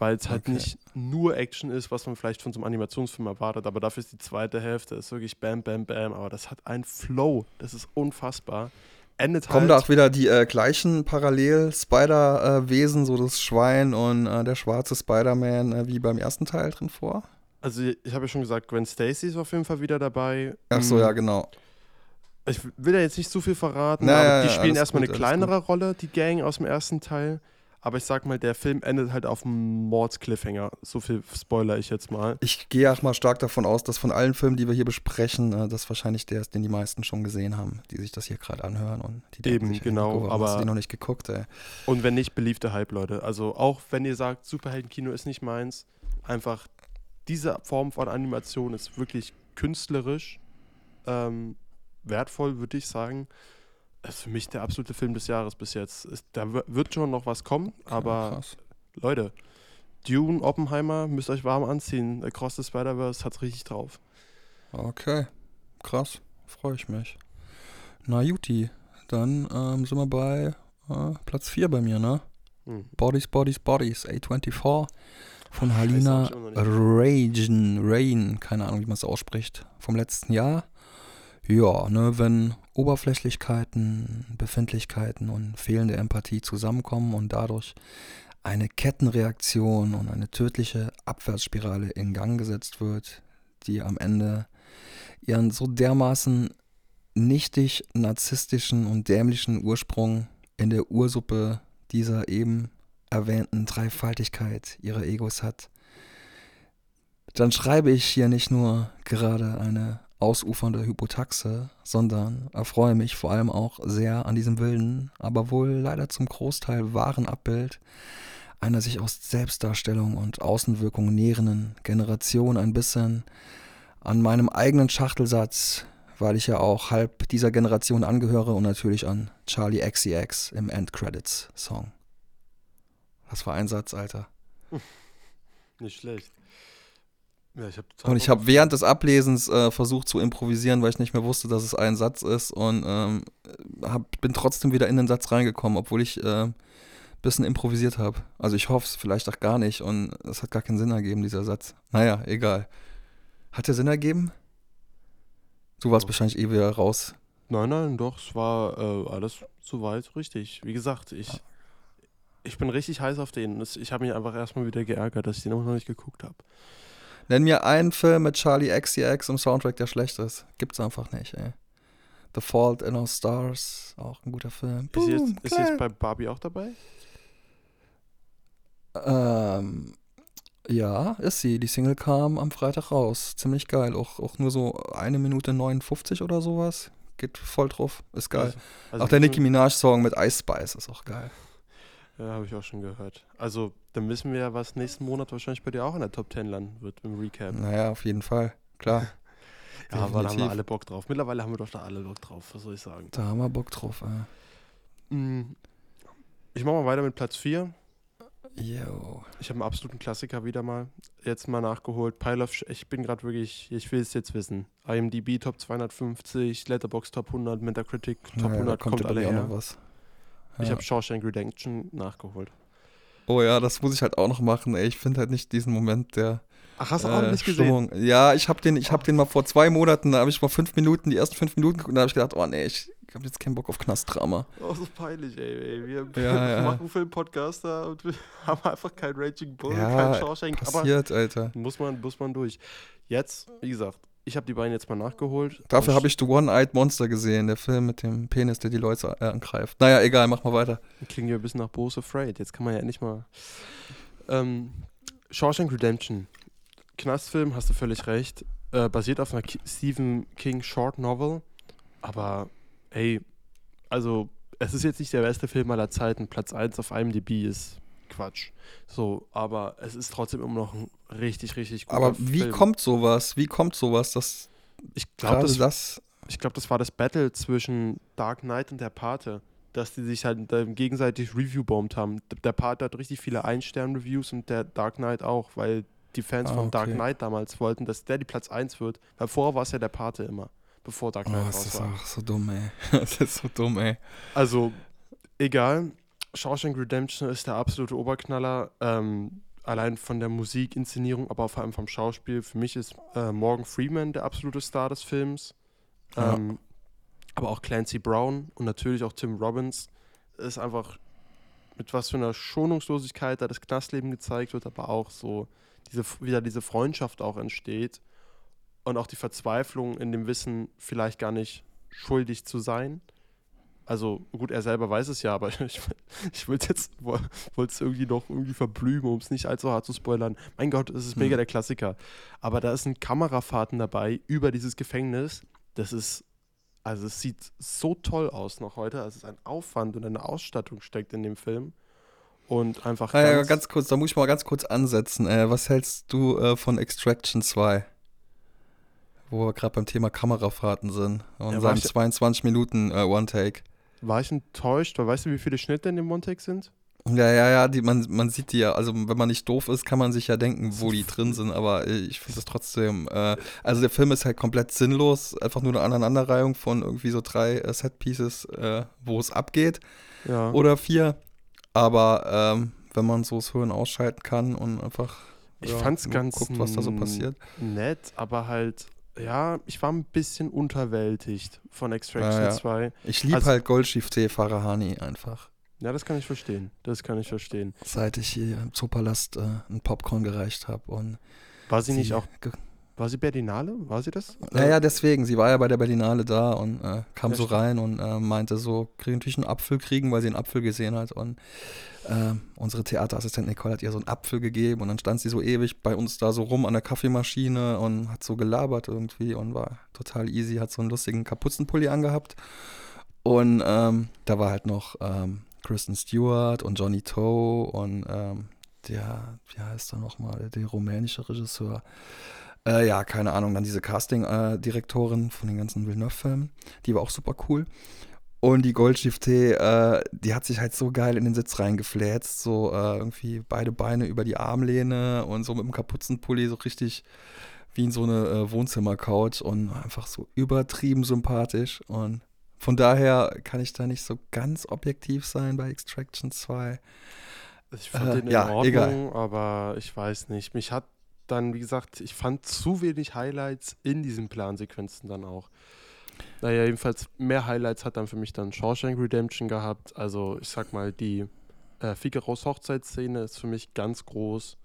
Weil es halt Okay. nicht nur Action ist, was man vielleicht von so einem Animationsfilm erwartet, aber dafür ist die zweite Hälfte ist wirklich bam, bam, bam, aber das hat einen Flow, das ist unfassbar. Endet Kommen halt, da auch wieder die äh, gleichen Parallel-Spider-Wesen, so das Schwein und äh, der schwarze Spider-Man, äh, wie beim ersten Teil drin vor? Also ich habe ja schon gesagt, Gwen Stacy ist auf jeden Fall wieder dabei. Ach so, Mm, ja, genau. Ich will ja jetzt nicht zu viel verraten, Na, aber ja, die spielen erstmal gut, eine kleinere Rolle, die Gang aus dem ersten Teil. Aber ich sag mal, der Film endet halt auf einem Mords-Cliffhanger. So viel spoiler ich jetzt mal. Ich gehe auch mal stark davon aus, dass von allen Filmen, die wir hier besprechen, äh, das wahrscheinlich der ist, den die meisten schon gesehen haben, die sich das hier gerade anhören und die Eben, sich, genau, Nico, warum hast du aber- die noch nicht geguckt, ey. Und wenn nicht, beliebte Hype, Leute. Also auch wenn ihr sagt, Superheldenkino ist nicht meins, einfach diese Form von Animation ist wirklich künstlerisch ähm, wertvoll, würde ich sagen. Das ist für mich der absolute Film des Jahres bis jetzt. Ist, da wird schon noch was kommen, aber Krass. Leute, Dune, Oppenheimer, müsst euch warm anziehen. Across the Spider-Verse hat's richtig drauf. Okay, krass, freue ich mich. Na Juti, dann ähm, sind wir bei äh, Platz 4 bei mir, ne? Hm. Bodies, Bodies, Bodies, A24 von Halina Ragen, Rain, keine Ahnung, wie man es ausspricht, vom letzten Jahr. Ja, ne, wenn Oberflächlichkeiten, Befindlichkeiten und fehlende Empathie zusammenkommen und dadurch eine Kettenreaktion und eine tödliche Abwärtsspirale in Gang gesetzt wird, die am Ende ihren so dermaßen nichtig narzisstischen und dämlichen Ursprung in der Ursuppe dieser eben erwähnten Dreifaltigkeit ihrer Egos hat, dann schreibe ich hier nicht nur gerade eine ausufernde Hypotaxe, sondern erfreue mich vor allem auch sehr an diesem wilden, aber wohl leider zum Großteil wahren Abbild einer sich aus Selbstdarstellung und Außenwirkung nährenden Generation ein bisschen an meinem eigenen Schachtelsatz, weil ich ja auch halb dieser Generation angehöre und natürlich an Charlie XCX im End-Credits-Song. Das war ein Satz, Alter. Nicht schlecht. Ja, ich Und ich habe während des Ablesens äh, versucht zu improvisieren, weil ich nicht mehr wusste, dass es ein Satz ist und ähm, hab, bin trotzdem wieder in den Satz reingekommen, obwohl ich ein bisschen improvisiert habe. Also ich hoffe es vielleicht auch gar nicht und es hat gar keinen Sinn ergeben, dieser Satz. Naja, egal. Hat der Sinn ergeben? Du warst Oh. wahrscheinlich eh wieder raus. Nein, nein, doch, es war äh, alles soweit richtig. Wie gesagt, ich, ich bin richtig heiß auf den. Ich habe mich einfach erstmal wieder geärgert, dass ich den auch noch nicht geguckt habe. Nenn mir einen Film mit Charlie XCX im Soundtrack, der schlecht ist. Gibt's einfach nicht, ey. The Fault in Our Stars, auch ein guter Film. Ist sie jetzt, Boom, ist jetzt bei Barbie auch dabei? Ähm, ja, ist sie. Die Single kam am Freitag raus. Ziemlich geil. Auch, auch nur so eine Minute 59 oder sowas. Geht voll drauf. Ist geil. Also, also auch der Nicki Minaj-Song mit Ice Spice ist auch geil. Ja, habe ich auch schon gehört. Also, dann wissen wir ja, was nächsten Monat wahrscheinlich bei dir auch in der Top 10 landen wird im Recap. Naja, auf jeden Fall. Klar. ja, aber da haben wir alle Bock drauf. Mittlerweile haben wir doch da alle Bock drauf, was soll ich sagen. Da haben wir Bock drauf. Mm, Ich mache mal weiter mit Platz 4. Yo. Ich habe einen absoluten Klassiker wieder mal. Jetzt mal nachgeholt. Pile of Sh ich bin gerade wirklich, ich will es jetzt wissen. IMDb Top 250, Letterboxd Top 100, Metacritic Top Naja, da 100, kommt, bei alle auch noch her. Was. Ich Ja. habe Shawshank Redemption nachgeholt. Oh ja, das muss ich halt auch noch machen. Ey, ich finde halt nicht diesen Moment der Ach, hast du auch äh, nicht gesehen? Stimmung. Ja, ich habe den, ich hab den mal vor zwei Monaten, da habe ich mal fünf Minuten, die ersten fünf Minuten geguckt und da habe ich gedacht, oh nee, ich habe jetzt keinen Bock auf Knastdrama. Oh, so peinlich, ey. ey. Wir Ja, ja. machen Film-Podcast da und wir haben einfach kein Raging Bull, Ja, kein Shawshank. Aber Passiert, Alter. muss man, muss man durch. Jetzt, wie gesagt, ich habe die beiden jetzt mal nachgeholt. Dafür habe ich The One-Eyed Monster gesehen, der Film mit dem Penis, der die Leute äh, angreift. Naja, egal, mach mal weiter. Klingt ja ein bisschen nach Bose Afraid. Jetzt kann man ja nicht mal. Ähm, Shawshank Redemption. Knastfilm, hast du völlig recht. Äh, basiert auf einer Ki Stephen King Short Novel. Aber, ey, also, es ist jetzt nicht der beste Film aller Zeiten. Platz 1 auf IMDb ist Quatsch. So, aber es ist trotzdem immer noch ein richtig, richtig guter Aber wie Film. kommt sowas? Wie kommt sowas, dass Ich glaube, das, das, ich glaub, das war das Battle zwischen Dark Knight und der Pate. Dass die sich halt äh, gegenseitig Review-bombt haben. Der Pate hat richtig viele Ein-Stern-Reviews und der Dark Knight auch, weil die Fans Ah, von Dark okay. Knight damals wollten, dass der die Platz 1 wird. Weil vorher war es ja der Pate immer, bevor Dark Oh, Knight das raus ist war. auch so dumm, ey. Das ist so dumm, ey. Also, egal. Shawshank Redemption ist der absolute Oberknaller. Ähm, allein von der Musik, Inszenierung, aber vor allem vom Schauspiel. Für mich ist äh, Morgan Freeman der absolute Star des Films. Ja. Ähm, aber auch Clancy Brown und natürlich auch Tim Robbins. Ist einfach mit was für einer Schonungslosigkeit da das Knastleben gezeigt wird, aber auch so diese, wieder diese Freundschaft auch entsteht und auch die Verzweiflung in dem Wissen, vielleicht gar nicht schuldig zu sein. Also gut, er selber weiß es ja, aber ich, ich will jetzt wollte es irgendwie noch irgendwie verblühen, um es nicht allzu hart zu spoilern. Mein Gott, es ist mega Hm. der Klassiker. Aber da sind Kamerafahrten dabei über dieses Gefängnis. Das ist, also es sieht so toll aus noch heute. Also es ist ein Aufwand und eine Ausstattung steckt in dem Film. Und einfach Ah, ja, ganz, ganz kurz, da muss ich mal ganz kurz ansetzen. Äh, was hältst du äh, von Extraction 2? Wo wir gerade beim Thema Kamerafahrten sind. Und Ja, ich- 22 Minuten äh, One-Take. War ich enttäuscht, weil weißt du, wie viele Schnitte in dem One-Take sind? Ja, ja, ja, die, man, man sieht die ja, also wenn man nicht doof ist, kann man sich ja denken, wo die drin sind, aber äh, ich finde es trotzdem, äh, also der Film ist halt komplett sinnlos, einfach nur eine Aneinanderreihung von irgendwie so drei äh, Set-Pieces, äh, wo es abgeht, Ja. oder vier, aber ähm, wenn man so das Hören ausschalten kann und einfach Ich ja, fand's ganz guckt, was da so passiert. nett, aber halt, ja, ich war ein bisschen unterwältigt von Extraction Ja, ja. 2. Ich liebe Also- halt Goldschiff-Tee Farahani einfach. Ja, das kann ich verstehen. Das kann ich verstehen. Seit ich hier im Zoopalast äh, ein Popcorn gereicht habe und War sie nicht sie auch, ge- war sie Berlinale? War sie das? Naja, deswegen, sie war ja bei der Berlinale da und äh, kam Ja, so rein und äh, meinte so, kriegen natürlich einen Apfel kriegen, weil sie einen Apfel gesehen hat. Und äh, unsere Theaterassistentin Nicole hat ihr so einen Apfel gegeben und dann stand sie so ewig bei uns da so rum an der Kaffeemaschine und hat so gelabert irgendwie und war total easy, hat so einen lustigen Kapuzenpulli angehabt. Und ähm, da war halt noch ähm, Kristen Stewart und Johnny Toe und ähm, der, wie heißt er nochmal, der rumänische Regisseur. Äh, ja, keine Ahnung. Dann diese Casting-Direktorin von den ganzen Villeneuve-Filmen. Die war auch super cool. Und die Goldschiff-T, äh, die hat sich halt so geil in den Sitz reingefläzt. So äh, irgendwie beide Beine über die Armlehne und so mit dem Kapuzenpulli so richtig wie in so eine äh, Wohnzimmercouch und einfach so übertrieben sympathisch. Und von daher kann ich da nicht so ganz objektiv sein bei Extraction 2. Ich fand Äh, den in ja, Ordnung, egal. aber ich weiß nicht. Mich hat dann, wie gesagt, ich fand zu wenig Highlights in diesen Plansequenzen dann auch. Naja, jedenfalls mehr Highlights hat dann für mich dann Shawshank Redemption gehabt. Also ich sag mal, die äh, Figaros Hochzeitsszene ist für mich ganz groß,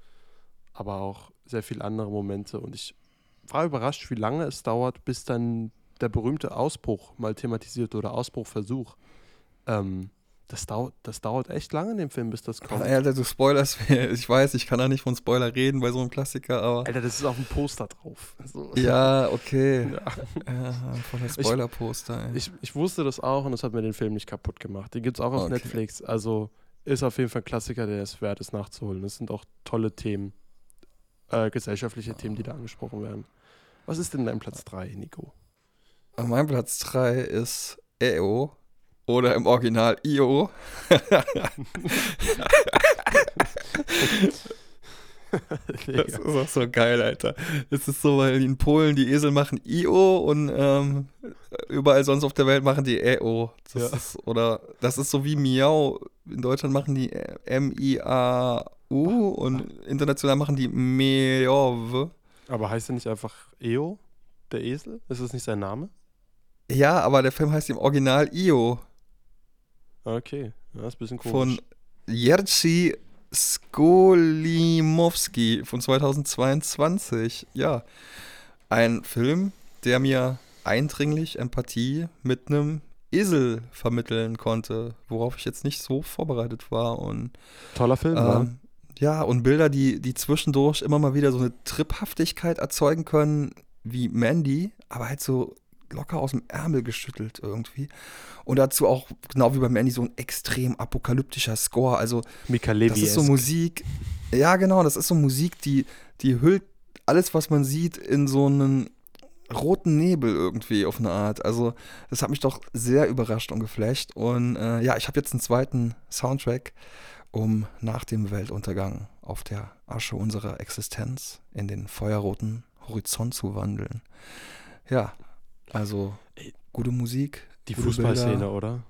aber auch sehr viele andere Momente. Und ich war überrascht, wie lange es dauert, bis dann der berühmte Ausbruch mal thematisiert oder Ausbruchversuch. Ähm, das, dau das dauert echt lange in dem Film, bis das kommt. Ja, du spoilerst mir. Ich weiß, ich kann da nicht von Spoiler reden bei so einem Klassiker, aber. Alter, das ist auf dem Poster drauf. Also, Ja, okay. ja. Ja, von der Spoiler-Poster. ey. Ich, ich wusste das auch und das hat mir den Film nicht kaputt gemacht. Den gibt es auch auf Okay. Netflix. Also ist auf jeden Fall ein Klassiker, der es wert ist nachzuholen. Das sind auch tolle Themen, äh, gesellschaftliche Themen, die da angesprochen werden. Was ist denn dein Platz 3, Nico? Mein Platz 3 ist EO oder im Original IO. Das ist auch so geil, Alter. Das ist so, weil in Polen die Esel machen IO und ähm, überall sonst auf der Welt machen die EO. Das Ja. ist, oder das ist so wie Miau. In Deutschland machen die M-I-A-U. Und international machen die Meove. Aber heißt er nicht einfach Eo, der Esel? Ist das nicht sein Name? Ja, aber der Film heißt im Original Io Okay, ja, ist ein bisschen komisch. von Jerzy Skolimowski von 2022. Ja, ein Film, der mir eindringlich Empathie mit einem Esel vermitteln konnte, worauf ich jetzt nicht so vorbereitet war und Toller Film, ähm, ja, und Bilder, die, die zwischendurch immer mal wieder so eine Tripphaftigkeit erzeugen können, wie Mandy, aber halt so locker aus dem Ärmel geschüttelt irgendwie. Und dazu auch, genau wie bei Mandy, so ein extrem apokalyptischer Score. Also, das ist so Musik. Ja, genau, das ist so Musik, die, die hüllt alles, was man sieht, in so einen roten Nebel irgendwie auf eine Art. Also, das hat mich doch sehr überrascht und geflasht. Und äh, ja, ich habe jetzt einen zweiten Soundtrack, um nach dem Weltuntergang auf der Asche unserer Existenz in den feuerroten Horizont zu wandeln. Ja, also Ey, gute Musik. Die gute Fußballszene, Bilder. oder?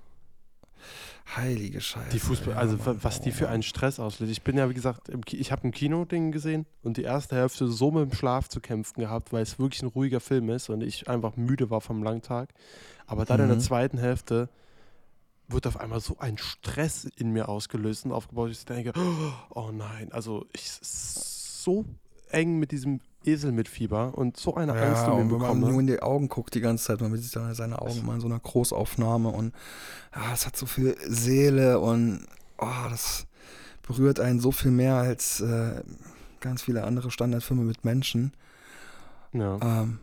Heilige Scheiße. Die Fußball, ja, also wa- was die für einen Stress auslöst. Ich bin ja, wie gesagt, ich habe ein Kino-Ding gesehen und die erste Hälfte so mit dem Schlaf zu kämpfen gehabt, weil es wirklich ein ruhiger Film ist und ich einfach müde war vom langen Tag. Aber dann in der Mhm. zweiten Hälfte wird auf einmal so ein Stress in mir ausgelöst und aufgebaut, dass ich denke, oh nein, also ich so eng mit diesem Esel mit Fieber und so eine Angst Ja, in und mir wenn man nur in die Augen guckt die ganze Zeit, man sieht seine, seine Augen immer in so einer Großaufnahme und ja, es hat so viel Seele und oh, das berührt einen so viel mehr als äh, ganz viele andere Standardfilme mit Menschen. Ja. Ähm,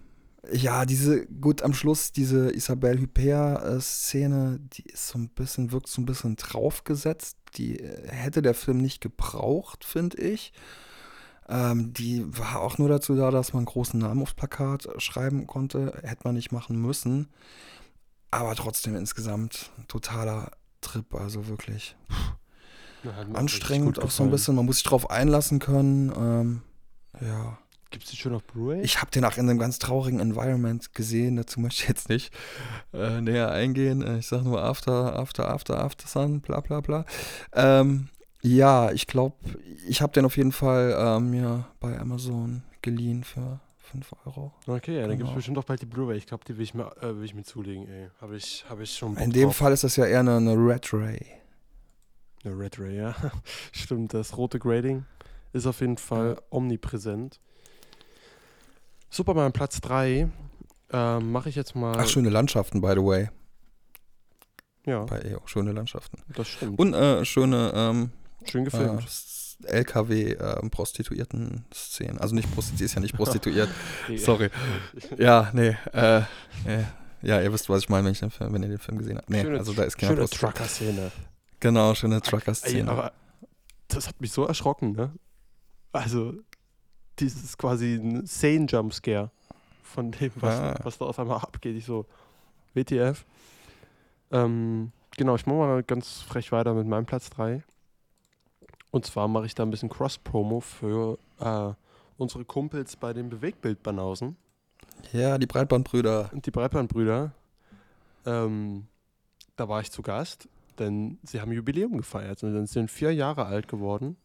ja, diese, gut, am Schluss, diese Isabelle Huppert-Szene, die ist so ein bisschen, wirkt so ein bisschen draufgesetzt. Die äh, hätte der Film nicht gebraucht, finde ich. Ähm, die war auch nur dazu da, dass man einen großen Namen aufs Plakat schreiben konnte. Hätte man nicht machen müssen. Aber trotzdem insgesamt ein totaler Trip, also wirklich auch richtig anstrengend, auch so ein bisschen. Man muss sich drauf einlassen können. Ähm, ja. Gibt es die schon auf Blu-ray? Ich habe den auch in einem ganz traurigen Environment gesehen. Dazu möchte ich jetzt nicht äh, näher eingehen. Äh, Ich sage nur After, After, After, After Sun, bla bla bla. Ähm, ja, ich glaube, ich habe den auf jeden Fall äh, mir bei Amazon geliehen für 5 Euro. Okay, ja, dann gibt es Genau. bestimmt auch bald die Blu-ray. Ich glaube, die will ich, mir, äh, will ich mir zulegen, ey. Habe ich, hab ich schon Bock In dem drauf. Fall ist das ja eher eine, eine Red Ray. Eine Red Ray, ja. Stimmt, das rote Grading ist auf jeden Fall omnipräsent. Superman Platz 3 ähm, mache ich jetzt mal. Ach, schöne Landschaften, by the way. Ja, Bei EO, schöne Landschaften. das stimmt. Und äh, schöne ähm, Schön gefilmt. äh, LKW-Prostituierten-Szenen. also nicht Prostituiert, ist ja nicht prostituiert. Sorry. Ja, nee. Äh, äh, ja, ihr wisst, was ich meine, wenn, ich den Film, wenn ihr den Film gesehen habt. Nee, Schöne- also da ist keine Schöne. Trucker-Szene. Genau, schöne Trucker-Szene. aber das hat mich so erschrocken, ne? Also, dieses quasi ein Sane-Jumpscare von dem, was, Ah. was da auf einmal abgeht. Ich so, WTF. Ähm, genau, ich mache mal ganz frech weiter mit meinem Platz 3. Und zwar mache ich da ein bisschen Cross-Promo für äh, unsere Kumpels bei den Bewegtbildbanausen Ja, die Breitbandbrüder. und die Breitbandbrüder. Ähm, da war ich zu Gast, denn sie haben Jubiläum gefeiert und sind vier Jahre alt geworden.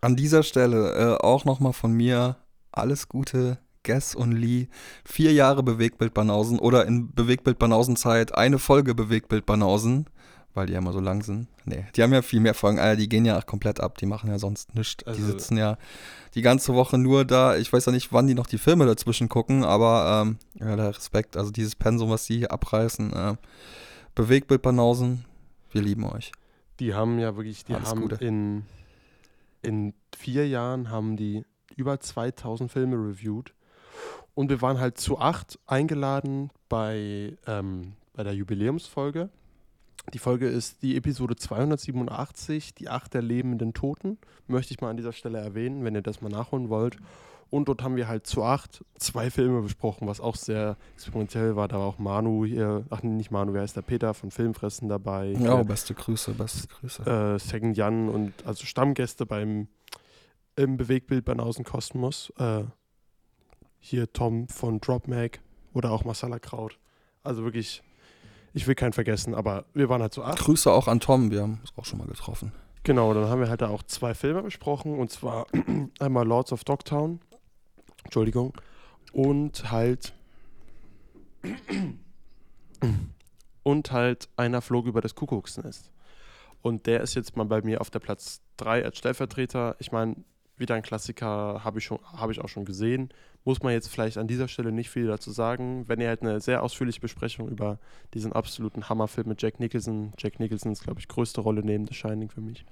An dieser Stelle äh, auch nochmal von mir alles Gute, Guess und Lee. Vier Jahre Bewegtbild Banausen oder in Bewegtbild Banausen Zeit eine Folge Bewegtbild Banausen, weil die ja immer so lang sind. Nee, die haben ja viel mehr Folgen. Alter, die gehen ja komplett ab, die machen ja sonst nichts. die Also- sitzen ja die ganze Woche nur da. Ich weiß ja nicht, wann die noch die Filme dazwischen gucken, aber ähm, ja, der Respekt. Also dieses Pensum, was die hier abreißen. Äh, Bewegtbild Banausen, wir lieben euch. Die haben ja wirklich, die Alles haben Gute. in, in vier Jahren haben die über 2000 Filme reviewed. Und wir waren halt zu acht eingeladen bei, ähm, bei der Jubiläumsfolge. Die Folge ist die Episode 287, die Acht der lebenden Toten. Möchte ich mal an dieser Stelle erwähnen, wenn ihr das mal nachholen wollt. Und dort haben wir halt zu acht zwei Filme besprochen, was auch sehr experimentell war. Da war auch Manu hier, ach nicht Manu, wer ist der Peter von Filmfressen dabei. Ja, Hier, beste Grüße, beste Grüße. äh, Second Jan und also Stammgäste beim im Bewegtbild Banausen Kosmos. Äh, hier Tom von Drop Mag oder auch Masala Kraut. Also wirklich, ich will keinen vergessen, aber wir waren halt so acht. Grüße auch an Tom, wir haben uns auch schon mal getroffen. Genau, dann haben wir halt da auch zwei Filme besprochen und zwar einmal Lords of Dogtown, Entschuldigung, und halt und halt einer flog über das Kuckucksnest. Und der ist jetzt mal bei mir auf der Platz 3 als Stellvertreter. Ich meine, wieder ein Klassiker, habe ich, schon, hab ich auch schon gesehen. Muss man jetzt vielleicht an dieser Stelle nicht viel dazu sagen. Wenn ihr halt eine sehr ausführliche Besprechung über diesen absoluten Hammerfilm mit Jack Nicholson, Jack Nicholson ist, glaube ich, größte Rolle neben The Shining für mich,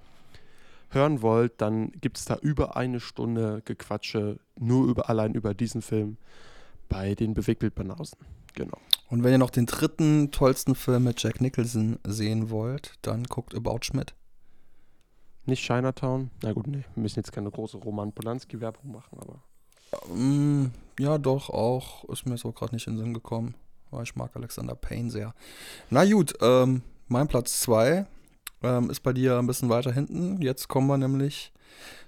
hören wollt, dann gibt es da über eine Stunde Gequatsche nur über, allein über diesen Film bei den Bewegtbildbanausen. Genau. Und wenn ihr noch den dritten tollsten Film mit Jack Nicholson sehen wollt, dann guckt About Schmidt. Nicht Chinatown? Na gut, nee, wir müssen jetzt keine große Roman Polanski-Werbung machen, aber. Ähm, ja, doch, auch. Ist mir so gerade nicht in den Sinn gekommen. Aber ich mag Alexander Payne sehr. Na gut, ähm, mein Platz 2 ähm, ist bei dir ein bisschen weiter hinten. Jetzt kommen wir nämlich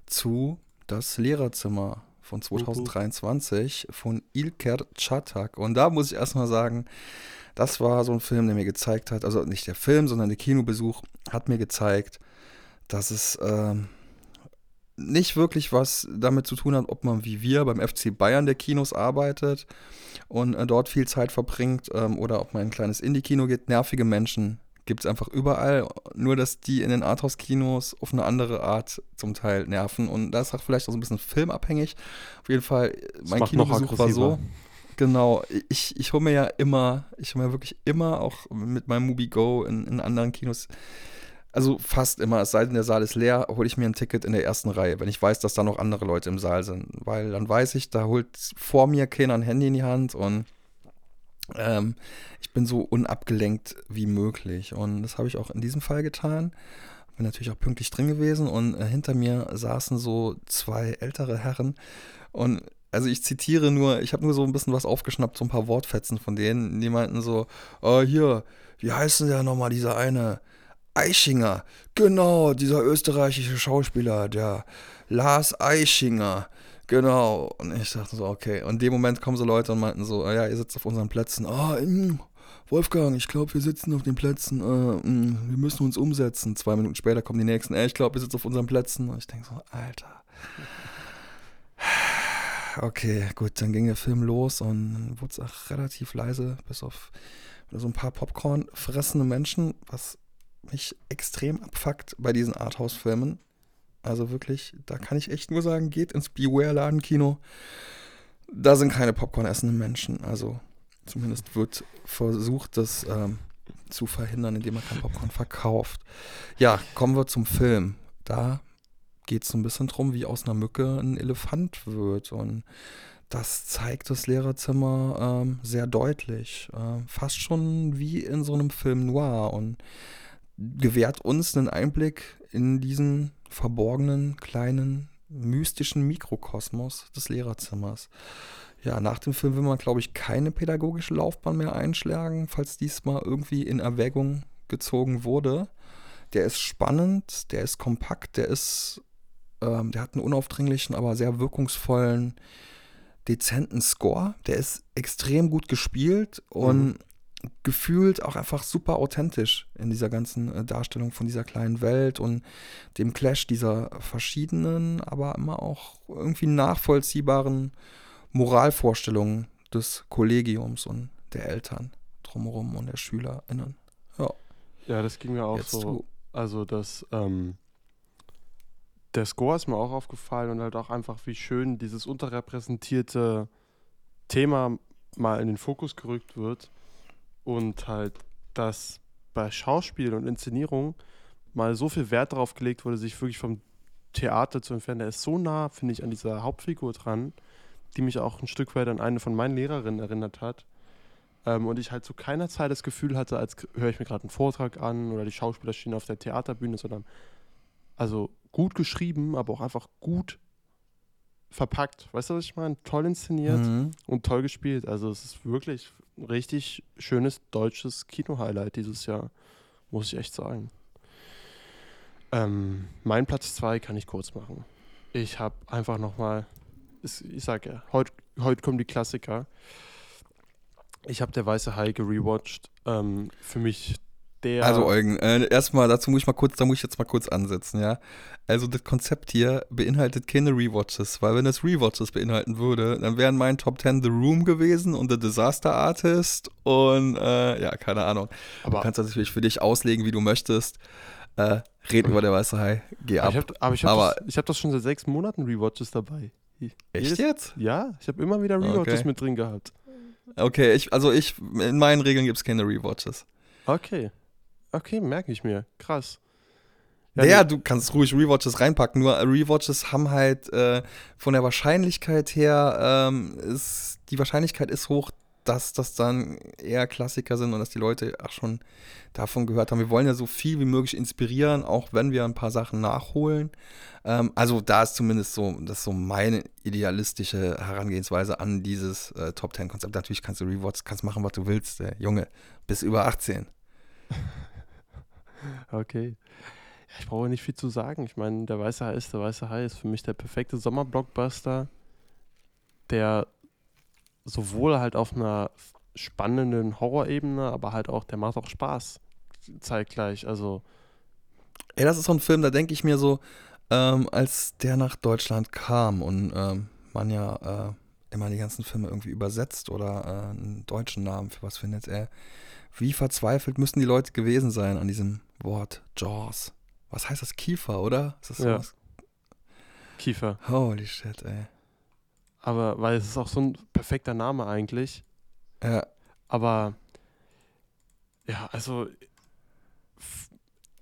zu Das Lehrerzimmer von 2023 von Ilker Çatak. Und da muss ich erstmal sagen, das war so ein Film, der mir gezeigt hat, also nicht der Film, sondern der Kinobesuch hat mir gezeigt, dass es ähm, nicht wirklich was damit zu tun hat, ob man wie wir beim FC Bayern der Kinos arbeitet und äh, dort viel Zeit verbringt ähm, oder ob man in ein kleines Indie-Kino geht. Nervige Menschen gibt es einfach überall, nur dass die in den Arthouse-Kinos auf eine andere Art zum Teil nerven und das ist auch vielleicht auch so ein bisschen filmabhängig. Auf jeden Fall, das mein Kinobesuch war so. Genau, ich, ich hole mir ja immer, ich hole mir wirklich immer auch mit meinem Movie Go in, in anderen Kinos also fast immer, es sei denn, der Saal ist leer, hole ich mir ein Ticket in der ersten Reihe, wenn ich weiß, dass da noch andere Leute im Saal sind. Weil dann weiß ich, da holt vor mir keiner ein Handy in die Hand und ähm, ich bin so unabgelenkt wie möglich. Und das habe ich auch in diesem Fall getan. Bin natürlich auch pünktlich drin gewesen und äh, hinter mir saßen so zwei ältere Herren. Und also ich zitiere nur, ich habe nur so ein bisschen was aufgeschnappt, so ein paar Wortfetzen von denen. Die meinten so, oh, hier, wie heißt denn der nochmal, dieser eine? Eichinger, genau, dieser österreichische Schauspieler, der Lars Eichinger, genau. Und ich dachte so, okay. Und in dem Moment kommen so Leute und meinten so, ja, ihr sitzt auf unseren Plätzen. Ah, oh, Wolfgang, ich glaube, wir sitzen auf den Plätzen. Äh, wir müssen uns umsetzen. Zwei Minuten später kommen die nächsten. Ey, ich glaube, wir sitzen auf unseren Plätzen. Und ich denke so, Alter. Okay, gut, dann ging der Film los und wurde es auch relativ leise, bis auf so ein paar Popcorn fressende Menschen, was mich extrem abfuckt bei diesen Arthouse-Filmen. Also wirklich, da kann ich echt nur sagen, geht ins Beware-Ladenkino. Da sind keine Popcorn essenden Menschen. Also zumindest wird versucht, das ähm, zu verhindern, indem man kein Popcorn verkauft. Ja, kommen wir zum Film. Da geht es so ein bisschen drum, wie aus einer Mücke ein Elefant wird. Und das zeigt das Lehrerzimmer ähm, sehr deutlich. Äh, fast schon wie in so einem Film noir. Und gewährt uns einen Einblick in diesen verborgenen, kleinen, mystischen Mikrokosmos des Lehrerzimmers. Ja, nach dem Film will man, glaube ich, keine pädagogische Laufbahn mehr einschlagen, falls diesmal irgendwie in Erwägung gezogen wurde. Der ist spannend, der ist kompakt, der ist, ähm, der hat einen unaufdringlichen, aber sehr wirkungsvollen, dezenten Score. Der ist extrem gut gespielt und mhm gefühlt auch einfach super authentisch in dieser ganzen äh, Darstellung von dieser kleinen Welt und dem Clash dieser verschiedenen, aber immer auch irgendwie nachvollziehbaren Moralvorstellungen des Kollegiums und der Eltern drumherum und der SchülerInnen. Ja, ja das ging mir auch Jetzt so. Zu. Also das, ähm, der Score ist mir auch aufgefallen und halt auch einfach, wie schön dieses unterrepräsentierte Thema mal in den Fokus gerückt wird und halt, dass bei Schauspiel und Inszenierung mal so viel Wert darauf gelegt wurde, sich wirklich vom Theater zu entfernen. Der ist so nah, finde ich, an dieser Hauptfigur dran, die mich auch ein Stück weit an eine von meinen Lehrerinnen erinnert hat. Ähm, und ich halt zu keiner Zeit das Gefühl hatte, als höre ich mir gerade einen Vortrag an oder die Schauspieler stehen auf der Theaterbühne, sondern also gut geschrieben, aber auch einfach gut verpackt. Weißt du, was ich meine? Toll inszeniert mhm. und toll gespielt. Also es ist wirklich ein richtig schönes deutsches Kino-Highlight dieses Jahr, muss ich echt sagen. Ähm, mein Platz 2 kann ich kurz machen. Ich habe einfach nochmal, ich sage ja, heute heut kommen die Klassiker. Ich habe Der Weiße Hai gerewatcht. Ähm, für mich der. Also Eugen, äh, erstmal, dazu muss ich mal kurz, da muss ich jetzt mal kurz ansetzen, ja. Also das Konzept hier beinhaltet keine Rewatches, weil wenn es Rewatches beinhalten würde, dann wären mein Top 10 The Room gewesen und The Disaster Artist und äh, ja, keine Ahnung. aber du kannst das natürlich für dich auslegen, wie du möchtest. Äh, red über der weiße Hai, geh ab. ich hab, aber ich habe Aber- das, ich hab das schon seit sechs Monaten Rewatches dabei. Echt Jedes- jetzt? Ja, ich habe immer wieder Rewatches Okay. mit drin gehabt. Okay, ich, also ich, in meinen Regeln gibt es keine Rewatches. Okay. Okay, merke ich mir. Krass. Ja, nee, du kannst ruhig Rewatches reinpacken, nur Rewatches haben halt äh, von der Wahrscheinlichkeit her, ähm, ist, die Wahrscheinlichkeit ist hoch, dass das dann eher Klassiker sind und dass die Leute auch schon davon gehört haben. Wir wollen ja so viel wie möglich inspirieren, auch wenn wir ein paar Sachen nachholen. Ähm, also da ist zumindest so, das so meine idealistische Herangehensweise an dieses äh, Top Ten Konzept. Natürlich kannst du Rewatches, kannst machen, was du willst, äh, Junge, bis über 18. Okay. Ich brauche nicht viel zu sagen. Ich meine, der Weiße Hai ist der Weiße Hai ist für mich der perfekte Sommerblockbuster, der sowohl halt auf einer spannenden Horrorebene, aber halt auch, der macht auch Spaß zeitgleich. Also, Ey, das ist so ein Film, da denke ich mir so, ähm, als der nach Deutschland kam und ähm, man ja äh, immer die ganzen Filme irgendwie übersetzt oder äh, einen deutschen Namen für was findet er. Wie verzweifelt müssten die Leute gewesen sein an diesem Wort Jaws? Was heißt das? Kiefer, oder? Ist das Ja. sowas? Kiefer. Holy shit, ey. Aber, weil es ist auch so ein perfekter Name eigentlich. Ja, Aber ja, also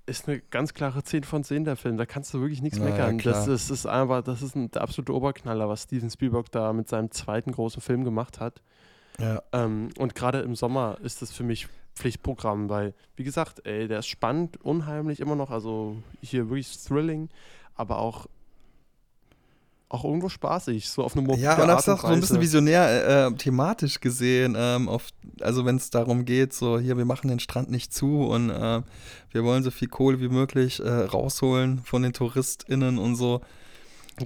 ist eine ganz klare 10 von 10 der Film. Da kannst du wirklich nichts Na ja, meckern. das, klar. ist, einfach, das ist ein, der absolute Oberknaller, was Steven Spielberg da mit seinem zweiten großen Film gemacht hat. Ja. Ähm, und gerade im Sommer ist das für mich Pflichtprogramm, weil, wie gesagt, ey, der ist spannend, unheimlich immer noch, also hier wirklich thrilling, aber auch, auch irgendwo spaßig, so auf eine mobile Ja, und das ist auch so ein bisschen visionär äh, äh, thematisch gesehen. Ähm, auf, also wenn es darum geht, so hier, wir machen den Strand nicht zu und äh, wir wollen so viel Kohle wie möglich äh, rausholen von den TouristInnen und so.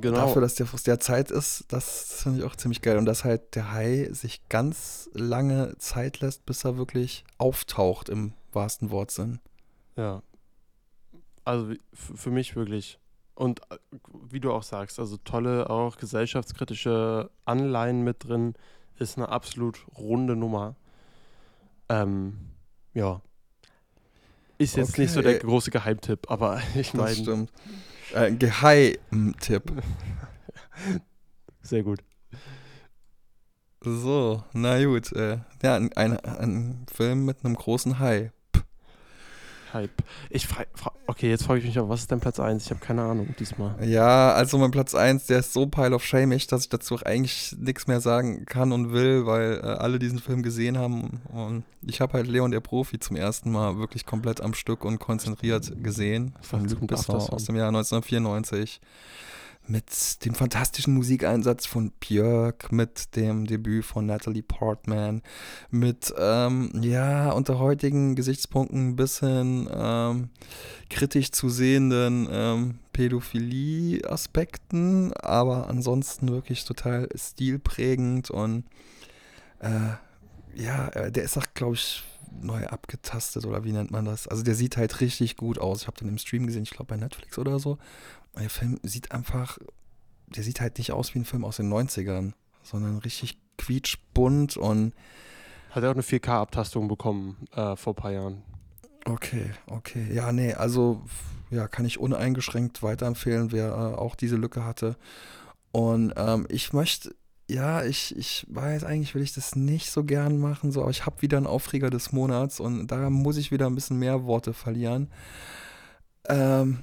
Genau. Dafür, dass der aus der Zeit ist, das finde ich auch ziemlich geil. Und dass halt der Hai sich ganz lange Zeit lässt, bis er wirklich auftaucht im wahrsten Wortsinn. Ja. Also für mich wirklich. Und äh, wie du auch sagst, also tolle, auch gesellschaftskritische Anleihen mit drin, ist eine absolut runde Nummer. Ähm, ja. Ist jetzt nicht so der Okay. große Geheimtipp, aber ich Das meine, stimmt. Äh, Geheimtipp. sehr gut. So, na gut. Äh, ja, ein, ein, ein Film mit einem großen Hai. Hype. Ich frage, fra okay, jetzt frage ich mich auch, was ist denn Platz 1? Ich habe keine Ahnung diesmal. Ja, also mein Platz 1, der ist so pile of shamig, dass ich dazu eigentlich nichts mehr sagen kann und will, weil äh, alle diesen Film gesehen haben. Und ich habe halt Leon der Profi zum ersten Mal wirklich komplett am Stück und konzentriert gesehen. Von kommt Besson aus dem Jahr 1994. Mit dem fantastischen Musikeinsatz von Björk, mit dem Debüt von Natalie Portman, mit, ähm, ja, unter heutigen Gesichtspunkten ein bisschen ähm, kritisch zu sehenden ähm, Pädophilie-Aspekten, aber ansonsten wirklich total stilprägend und äh, ja, äh, der ist auch, glaube ich, neu abgetastet oder wie nennt man das? Also der sieht halt richtig gut aus. Ich habe den im Stream gesehen, ich glaube bei Netflix oder so. Der Film sieht einfach, der sieht halt nicht aus wie ein Film aus den 90ern, sondern richtig quietschbunt und Hat er auch eine 4K-Abtastung bekommen äh, vor ein paar Jahren. Okay, okay. Ja, nee, also ja, kann ich uneingeschränkt weiterempfehlen, wer äh, auch diese Lücke hatte. Und ähm, ich möchte, ja, ich, ich weiß, eigentlich will ich das nicht so gern machen, so, aber ich habe wieder einen Aufreger des Monats und da muss ich wieder ein bisschen mehr Worte verlieren. Ähm,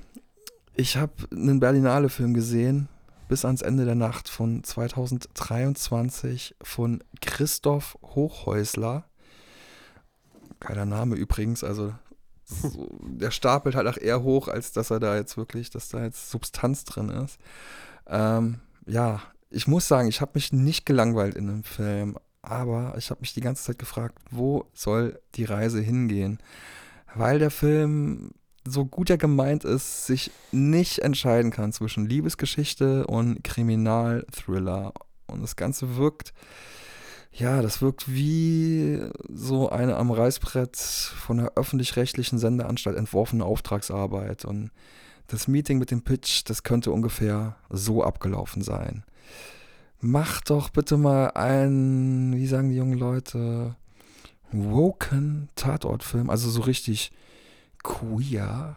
ich habe einen Berlinale-Film gesehen, bis ans Ende der Nacht von 2023 von Christoph Hochhäusler. Geiler Name übrigens, also so, der stapelt halt auch eher hoch, als dass er da jetzt wirklich, dass da jetzt Substanz drin ist. Ähm, ja, ich muss sagen, ich habe mich nicht gelangweilt in dem Film, aber ich habe mich die ganze Zeit gefragt, wo soll die Reise hingehen? Weil der Film, so gut er gemeint ist, sich nicht entscheiden kann zwischen Liebesgeschichte und Kriminalthriller. Und das Ganze wirkt ja, das wirkt wie so eine am Reißbrett von der öffentlich-rechtlichen Sendeanstalt entworfene Auftragsarbeit. Und das Meeting mit dem Pitch, das könnte ungefähr so abgelaufen sein. Mach doch bitte mal einen, wie sagen die jungen Leute, woken Tatortfilm, also so richtig queer.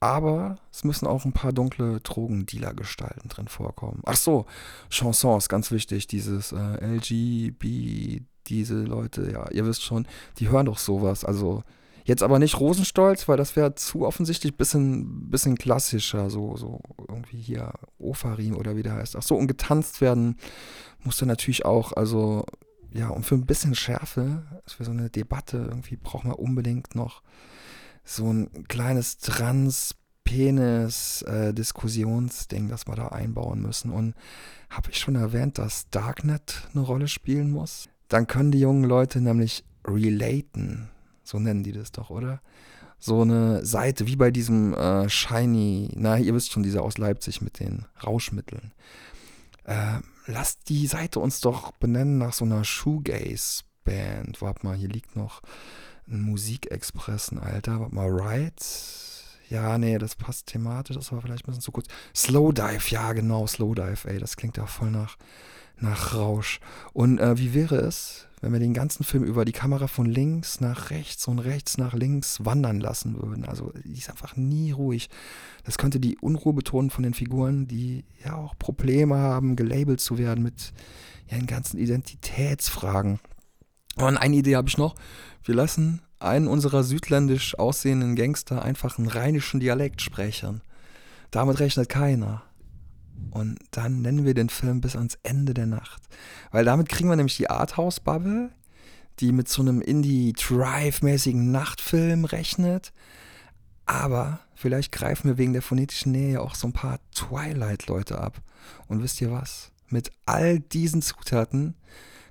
Aber es müssen auch ein paar dunkle Drogendealer-Gestalten drin vorkommen. Ach so, Chansons, ganz wichtig. Dieses äh, LGB, diese Leute, ja, ihr wisst schon, die hören doch sowas. Also jetzt aber nicht Rosenstolz, weil das wäre zu offensichtlich bisschen, bisschen klassischer. So, so irgendwie hier Ofarim oder wie der heißt. Ach so, und getanzt werden musste natürlich auch. Also ja, und für ein bisschen Schärfe, für so eine Debatte irgendwie braucht man unbedingt noch so ein kleines Trans-Penis-Diskussionsding, äh, das wir da einbauen müssen. Und habe ich schon erwähnt, dass Darknet eine Rolle spielen muss? Dann können die jungen Leute nämlich relaten, so nennen die das doch, oder? So eine Seite, wie bei diesem äh, Shiny, na, ihr wisst schon, dieser aus Leipzig mit den Rauschmitteln. Äh, lasst die Seite uns doch benennen nach so einer Shoegaze-Band. Warte mal, hier liegt noch ein Musikexpress, ein alter. Warte mal, Right? Ja, nee, das passt thematisch, das war vielleicht ein bisschen zu kurz. Slowdive, ja, genau, Slowdive, ey, das klingt ja voll nach, nach Rausch. Und äh, wie wäre es, wenn wir den ganzen Film über die Kamera von links nach rechts und rechts nach links wandern lassen würden? Also, die ist einfach nie ruhig. Das könnte die Unruhe betonen von den Figuren, die ja auch Probleme haben, gelabelt zu werden mit ihren ganzen Identitätsfragen. Und eine Idee habe ich noch. Wir lassen einen unserer südländisch aussehenden Gangster einfach einen rheinischen Dialekt sprechen. Damit rechnet keiner. Und dann nennen wir den Film bis ans Ende der Nacht. Weil damit kriegen wir nämlich die Arthouse-Bubble, die mit so einem Indie-Drive-mäßigen Nachtfilm rechnet. Aber vielleicht greifen wir wegen der phonetischen Nähe auch so ein paar Twilight-Leute ab. Und wisst ihr was? Mit all diesen Zutaten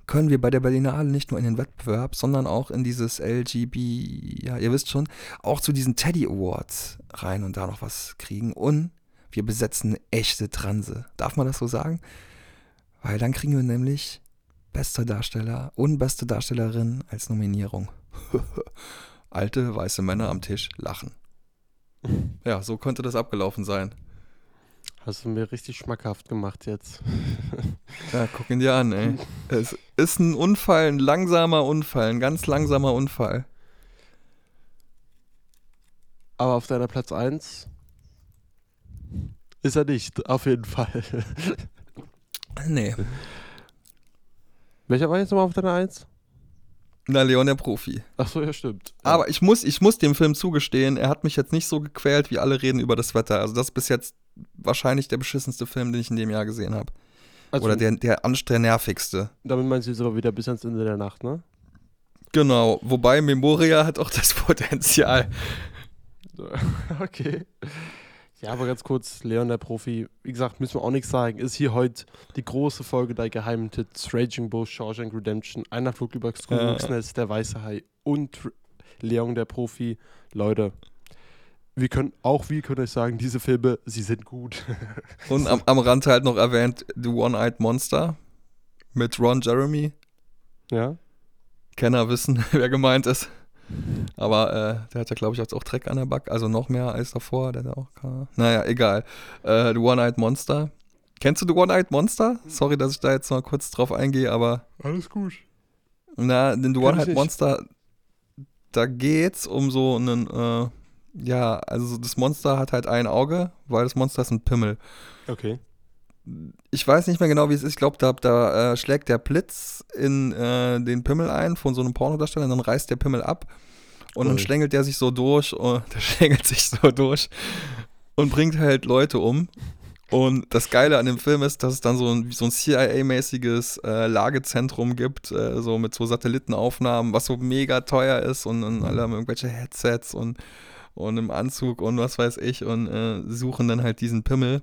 können wir bei der Berlinale nicht nur in den Wettbewerb, sondern auch in dieses LGB, ja, ihr wisst schon, auch zu diesen Teddy Awards rein und da noch was kriegen. Und wir besetzen eine echte Transe. Darf man das so sagen? Weil dann kriegen wir nämlich bester Darsteller und beste Darstellerin als Nominierung. Alte weiße Männer am Tisch lachen. Ja, so könnte das abgelaufen sein. Hast du mir richtig schmackhaft gemacht jetzt. ja, guck ihn dir an, ey. Es ist ein Unfall, ein langsamer Unfall, ein ganz langsamer Unfall. Aber auf deiner Platz 1 ist er nicht, auf jeden Fall. nee. Welcher war jetzt nochmal auf deiner 1? Na, Leon der Profi. Ach so, ja, stimmt. Aber ich muss, ich muss dem Film zugestehen, er hat mich jetzt nicht so gequält, wie alle reden über das Wetter. Also das ist bis jetzt wahrscheinlich der beschissenste Film, den ich in dem Jahr gesehen habe. Also, Oder der, der anstrengend nervigste. Damit meinst du jetzt aber wieder bis ans Ende der Nacht, ne? Genau, wobei Memoria hat auch das Potenzial. okay. Ja, aber ganz kurz, Leon der Profi, wie gesagt, müssen wir auch nichts sagen, ist hier heute die große Folge der geheimen Tits, Raging Bull, Shawshank Redemption, Einer Flug über Kuckucksnest, Der Weiße Hai und Leon der Profi. Leute, wir können, auch wir können euch sagen, diese Filme, sie sind gut. und am, am Rand halt noch erwähnt, The One-Eyed Monster mit Ron Jeremy. Ja. Kenner wissen, wer gemeint ist. Aber äh, der hat ja, glaube ich, jetzt auch Dreck an der Back, also noch mehr als davor. Der hat auch. Naja, egal. Äh, The One-Eyed Monster. Kennst du The One-Eyed Monster? Sorry, dass ich da jetzt mal kurz drauf eingehe, aber. Alles gut. Na, den The One-Eyed Monster, da geht's um so einen. Äh, ja, also das Monster hat halt ein Auge, weil das Monster ist ein Pimmel. Okay. Ich weiß nicht mehr genau, wie es ist. Ich glaube, da, da äh, schlägt der Blitz in äh, den Pimmel ein von so einem Pornodarsteller und dann reißt der Pimmel ab. Und dann schlängelt der sich so durch, und der schlängelt sich so durch und bringt halt Leute um. Und das Geile an dem Film ist, dass es dann so ein, so ein CIA-mäßiges äh, Lagezentrum gibt, äh, so mit so Satellitenaufnahmen, was so mega teuer ist und, und alle haben irgendwelche Headsets und, und im Anzug und was weiß ich und äh, suchen dann halt diesen Pimmel.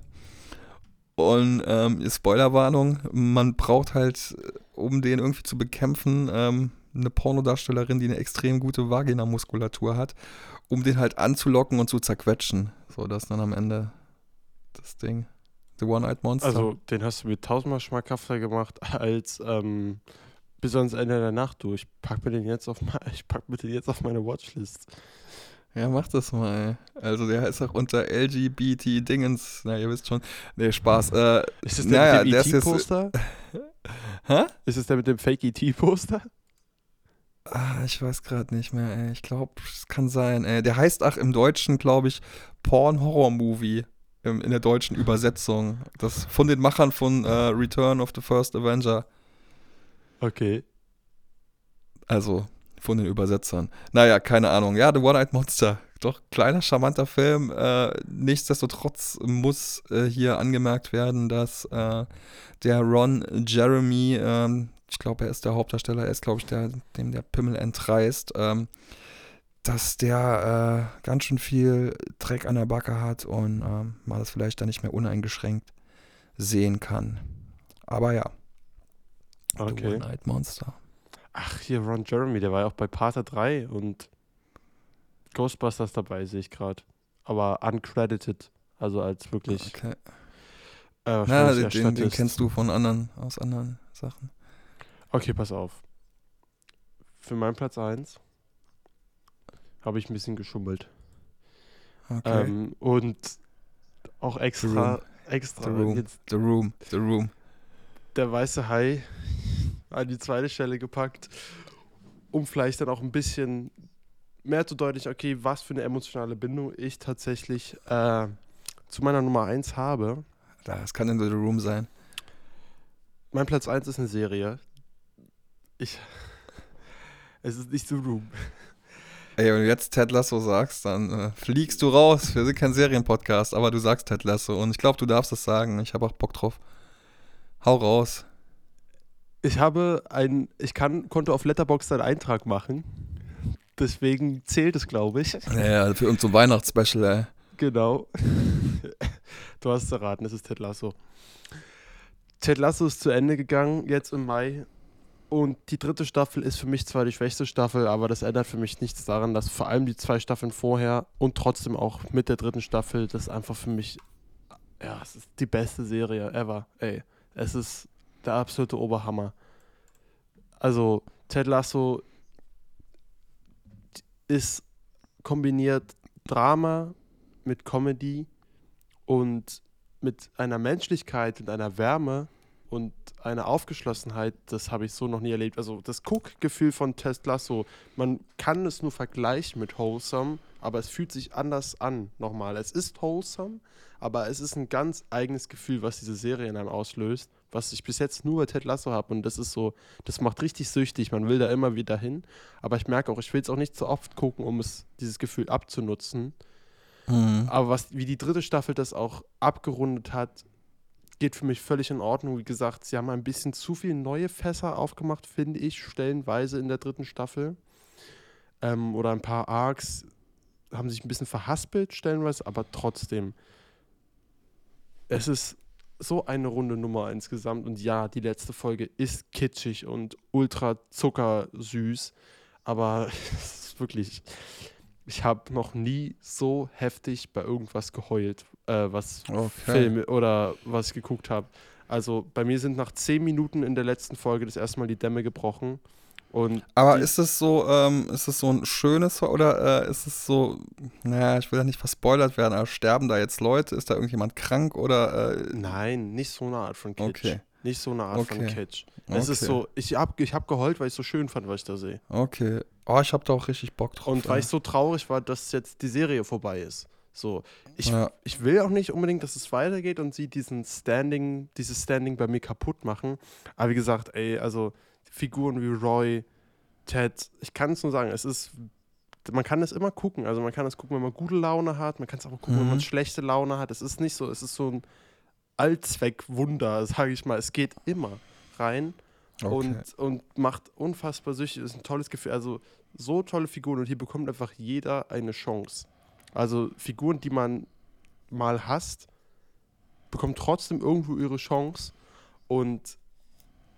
Und ähm, Spoilerwarnung, man braucht halt, um den irgendwie zu bekämpfen, ähm, eine Pornodarstellerin, die eine extrem gute Vagina-Muskulatur hat, um den halt anzulocken und zu zerquetschen. So, das dann am Ende das Ding. The One-Eyed Monster. Also, den hast du mir tausendmal schmackhafter gemacht als ähm, bis ans Ende der Nacht durch. Ich pack mir den jetzt auf, ich pack mir den jetzt auf meine Watchlist. Ja, mach das mal. Also der heißt auch unter LGBT-Dingens. Na, ihr wisst schon. Nee, Spaß. Äh, ist es der naja, mit dem ist ET-Poster? hä? Ist es der mit dem Fake ET-Poster? Ah, ich weiß gerade nicht mehr, ey. Ich glaube, es kann sein. Ey. Der heißt auch im Deutschen, glaube ich, Porn-Horror-Movie. im- In der deutschen Übersetzung. Das von den Machern von äh, Return of the First Avenger. Okay. Also von den Übersetzern. Naja, keine Ahnung. Ja, The One-Eyed Monster. Doch, kleiner, charmanter Film. Äh, nichtsdestotrotz muss äh, hier angemerkt werden, dass äh, der Ron Jeremy, ähm, ich glaube, er ist der Hauptdarsteller, er ist, glaube ich, der, dem der Pimmel entreißt, ähm, dass der äh, ganz schön viel Dreck an der Backe hat und ähm, man das vielleicht dann nicht mehr uneingeschränkt sehen kann. Aber ja, The Okay. One-Eyed Monster. Hier Ron Jeremy, der war ja auch bei Pater 3 und Ghostbusters dabei, sehe ich gerade. Aber uncredited. Also als wirklich. Okay. Äh, Na, den, den, den kennst du von anderen, aus anderen Sachen. Okay, pass auf. Für meinen Platz 1 habe ich ein bisschen geschummelt. Okay. Ähm, und auch extra, Room. extra The Room. jetzt The Room, The Room. der weiße Hai an die zweite Stelle gepackt, um vielleicht dann auch ein bisschen mehr zu deutlich, okay, was für eine emotionale Bindung ich tatsächlich äh, zu meiner Nummer 1 habe. Das kann in The Room sein. Mein Platz 1 ist eine Serie. Ich. Es ist nicht so Room. Ey, wenn du jetzt Ted Lasso sagst, dann äh, fliegst du raus. Wir sind kein Serienpodcast, aber du sagst Ted Lasso und ich glaube, du darfst es sagen. Ich habe auch Bock drauf. Hau raus. Ich habe ein. Ich kann, konnte auf Letterboxd einen Eintrag machen. Deswegen zählt es, glaube ich. Ja, für uns so Weihnachtsspecial, ey. Genau. Du hast erraten, es ist Ted Lasso. Ted Lasso ist zu Ende gegangen, jetzt im Mai. Und die dritte Staffel ist für mich zwar die schwächste Staffel, aber das ändert für mich nichts daran, dass vor allem die zwei Staffeln vorher und trotzdem auch mit der dritten Staffel das einfach für mich, ja, es ist die beste Serie ever. Ey, es ist der absolute Oberhammer. Also, Ted Lasso ist kombiniert Drama mit Comedy und mit einer Menschlichkeit und einer Wärme und einer Aufgeschlossenheit, das habe ich so noch nie erlebt. Also das Guckgefühl von Ted Lasso, man kann es nur vergleichen mit Wholesome, aber es fühlt sich anders an, nochmal. Es ist Wholesome, aber es ist ein ganz eigenes Gefühl, was diese Serie in einem auslöst, was ich bis jetzt nur bei Ted Lasso habe und das ist so, das macht richtig süchtig, man will da immer wieder hin, aber ich merke auch, ich will es auch nicht zu oft gucken, um es, dieses Gefühl abzunutzen. Mhm. Aber was, wie die dritte Staffel das auch abgerundet hat, geht für mich völlig in Ordnung. Wie gesagt, sie haben ein bisschen zu viele neue Fässer aufgemacht, finde ich, stellenweise in der dritten Staffel. Ähm, oder ein paar Arcs haben sich ein bisschen verhaspelt, stellenweise, aber trotzdem. Es ist so eine runde Nummer insgesamt. Und ja, die letzte Folge ist kitschig und ultra zuckersüß. Aber es ist wirklich. Ich habe noch nie so heftig bei irgendwas geheult, äh, was Okay. Filme oder was ich geguckt habe. Also bei mir sind nach zehn Minuten in der letzten Folge das erste Mal die Dämme gebrochen. Und Aber ist es so, ähm, ist es so ein schönes oder äh, ist es so, naja, ich will ja nicht verspoilert werden, aber sterben da jetzt Leute? Ist da irgendjemand krank oder äh, Nein, nicht so eine Art von Kitsch. Okay. Nicht so eine Art von Okay. Kitsch. Es ist Okay. so, ich habe ich hab geheult, weil ich es so schön fand, was ich da sehe. Okay. Oh, ich hab da auch richtig Bock drauf. Und weil ey. ich so traurig war, dass jetzt die Serie vorbei ist. So, ich, Ja. ich will auch nicht unbedingt, dass es weitergeht und sie diesen Standing, dieses Standing bei mir kaputt machen. Aber wie gesagt, ey, also Figuren wie Roy, Ted, ich kann es nur sagen, es ist, man kann es immer gucken. Also man kann es gucken, wenn man gute Laune hat, man kann es auch gucken, wenn Mhm. man schlechte Laune hat. Es ist nicht so, es ist so ein Allzweckwunder, sage ich mal. Es geht immer rein okay. und, und macht unfassbar süchtig. Ist ein tolles Gefühl. Also so tolle Figuren und hier bekommt einfach jeder eine Chance. Also Figuren, die man mal hasst, bekommen trotzdem irgendwo ihre Chance und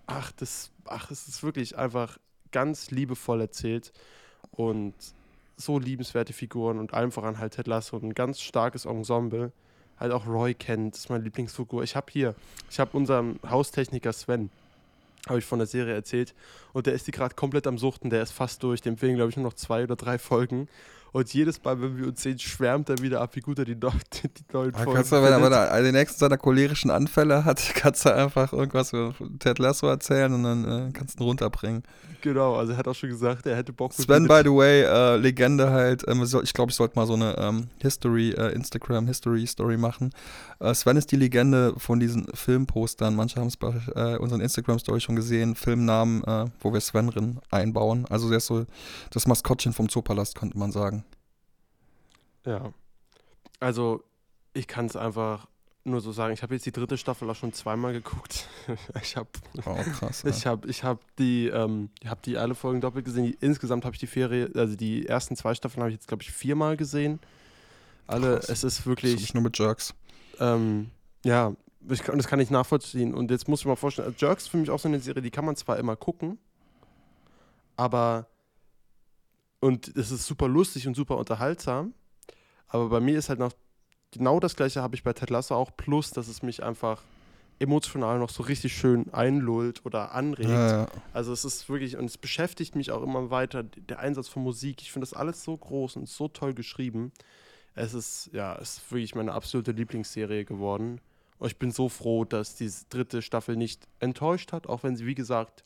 ach, das, ach, es ist wirklich einfach ganz liebevoll erzählt und so liebenswerte Figuren und allen voran halt Ted Lasso und ein ganz starkes Ensemble. Halt auch Roy kennt, das ist meine Lieblingsfigur. Ich habe hier, ich habe unseren Haustechniker Sven. habe ich von der Serie erzählt. Und der ist die gerade komplett am Suchten, der ist fast durch. Dem fehlen, glaube ich, nur noch zwei oder drei Folgen. Und jedes Mal, wenn wir uns sehen, schwärmt er wieder ab, wie gut er die, die, die neuen Folgen du, wenn er, findet. wenn er den nächsten seiner cholerischen Anfälle hat, kannst du einfach irgendwas über Ted Lasso erzählen und dann äh, kannst du ihn runterbringen. Genau, also er hat auch schon gesagt, er hätte Bock Sven, by the way, äh, Legende halt. Ähm, ich glaube, ich sollte mal so eine ähm, History, äh, Instagram History Story machen. Äh, Sven ist die Legende von diesen Filmpostern. Manche haben es bei äh, unseren Instagram Story schon gesehen. Filmnamen, äh, wo wir Sven drin einbauen. Also der ist so das Maskottchen vom Zoopalast, könnte man sagen. Ja. Also, ich kann es einfach nur so sagen. Ich habe jetzt die dritte Staffel auch schon zweimal geguckt. ich habe Oh, krass. ja. ich hab, ich hab die, ähm, ich die alle Folgen doppelt gesehen. Insgesamt habe ich die Ferie, also die ersten zwei Staffeln habe ich jetzt, glaube ich, viermal gesehen. Alle, Krass. es ist wirklich, ich nur mit Jerks. ähm, ja, ich das kann ich nachvollziehen. Und jetzt muss ich mal vorstellen, also Jerks ist für mich auch so eine Serie, die kann man zwar immer gucken, aber und es ist super lustig und super unterhaltsam, aber bei mir ist halt noch genau das gleiche habe ich bei Ted Lasso auch, plus dass es mich einfach emotional noch so richtig schön einlullt oder anregt. Ja, ja. Also es ist wirklich, und es beschäftigt mich auch immer weiter, der Einsatz von Musik. Ich finde das alles so groß und so toll geschrieben. Es ist, ja, es ist wirklich meine absolute Lieblingsserie geworden. Und ich bin so froh, dass diese dritte Staffel nicht enttäuscht hat, auch wenn sie, wie gesagt,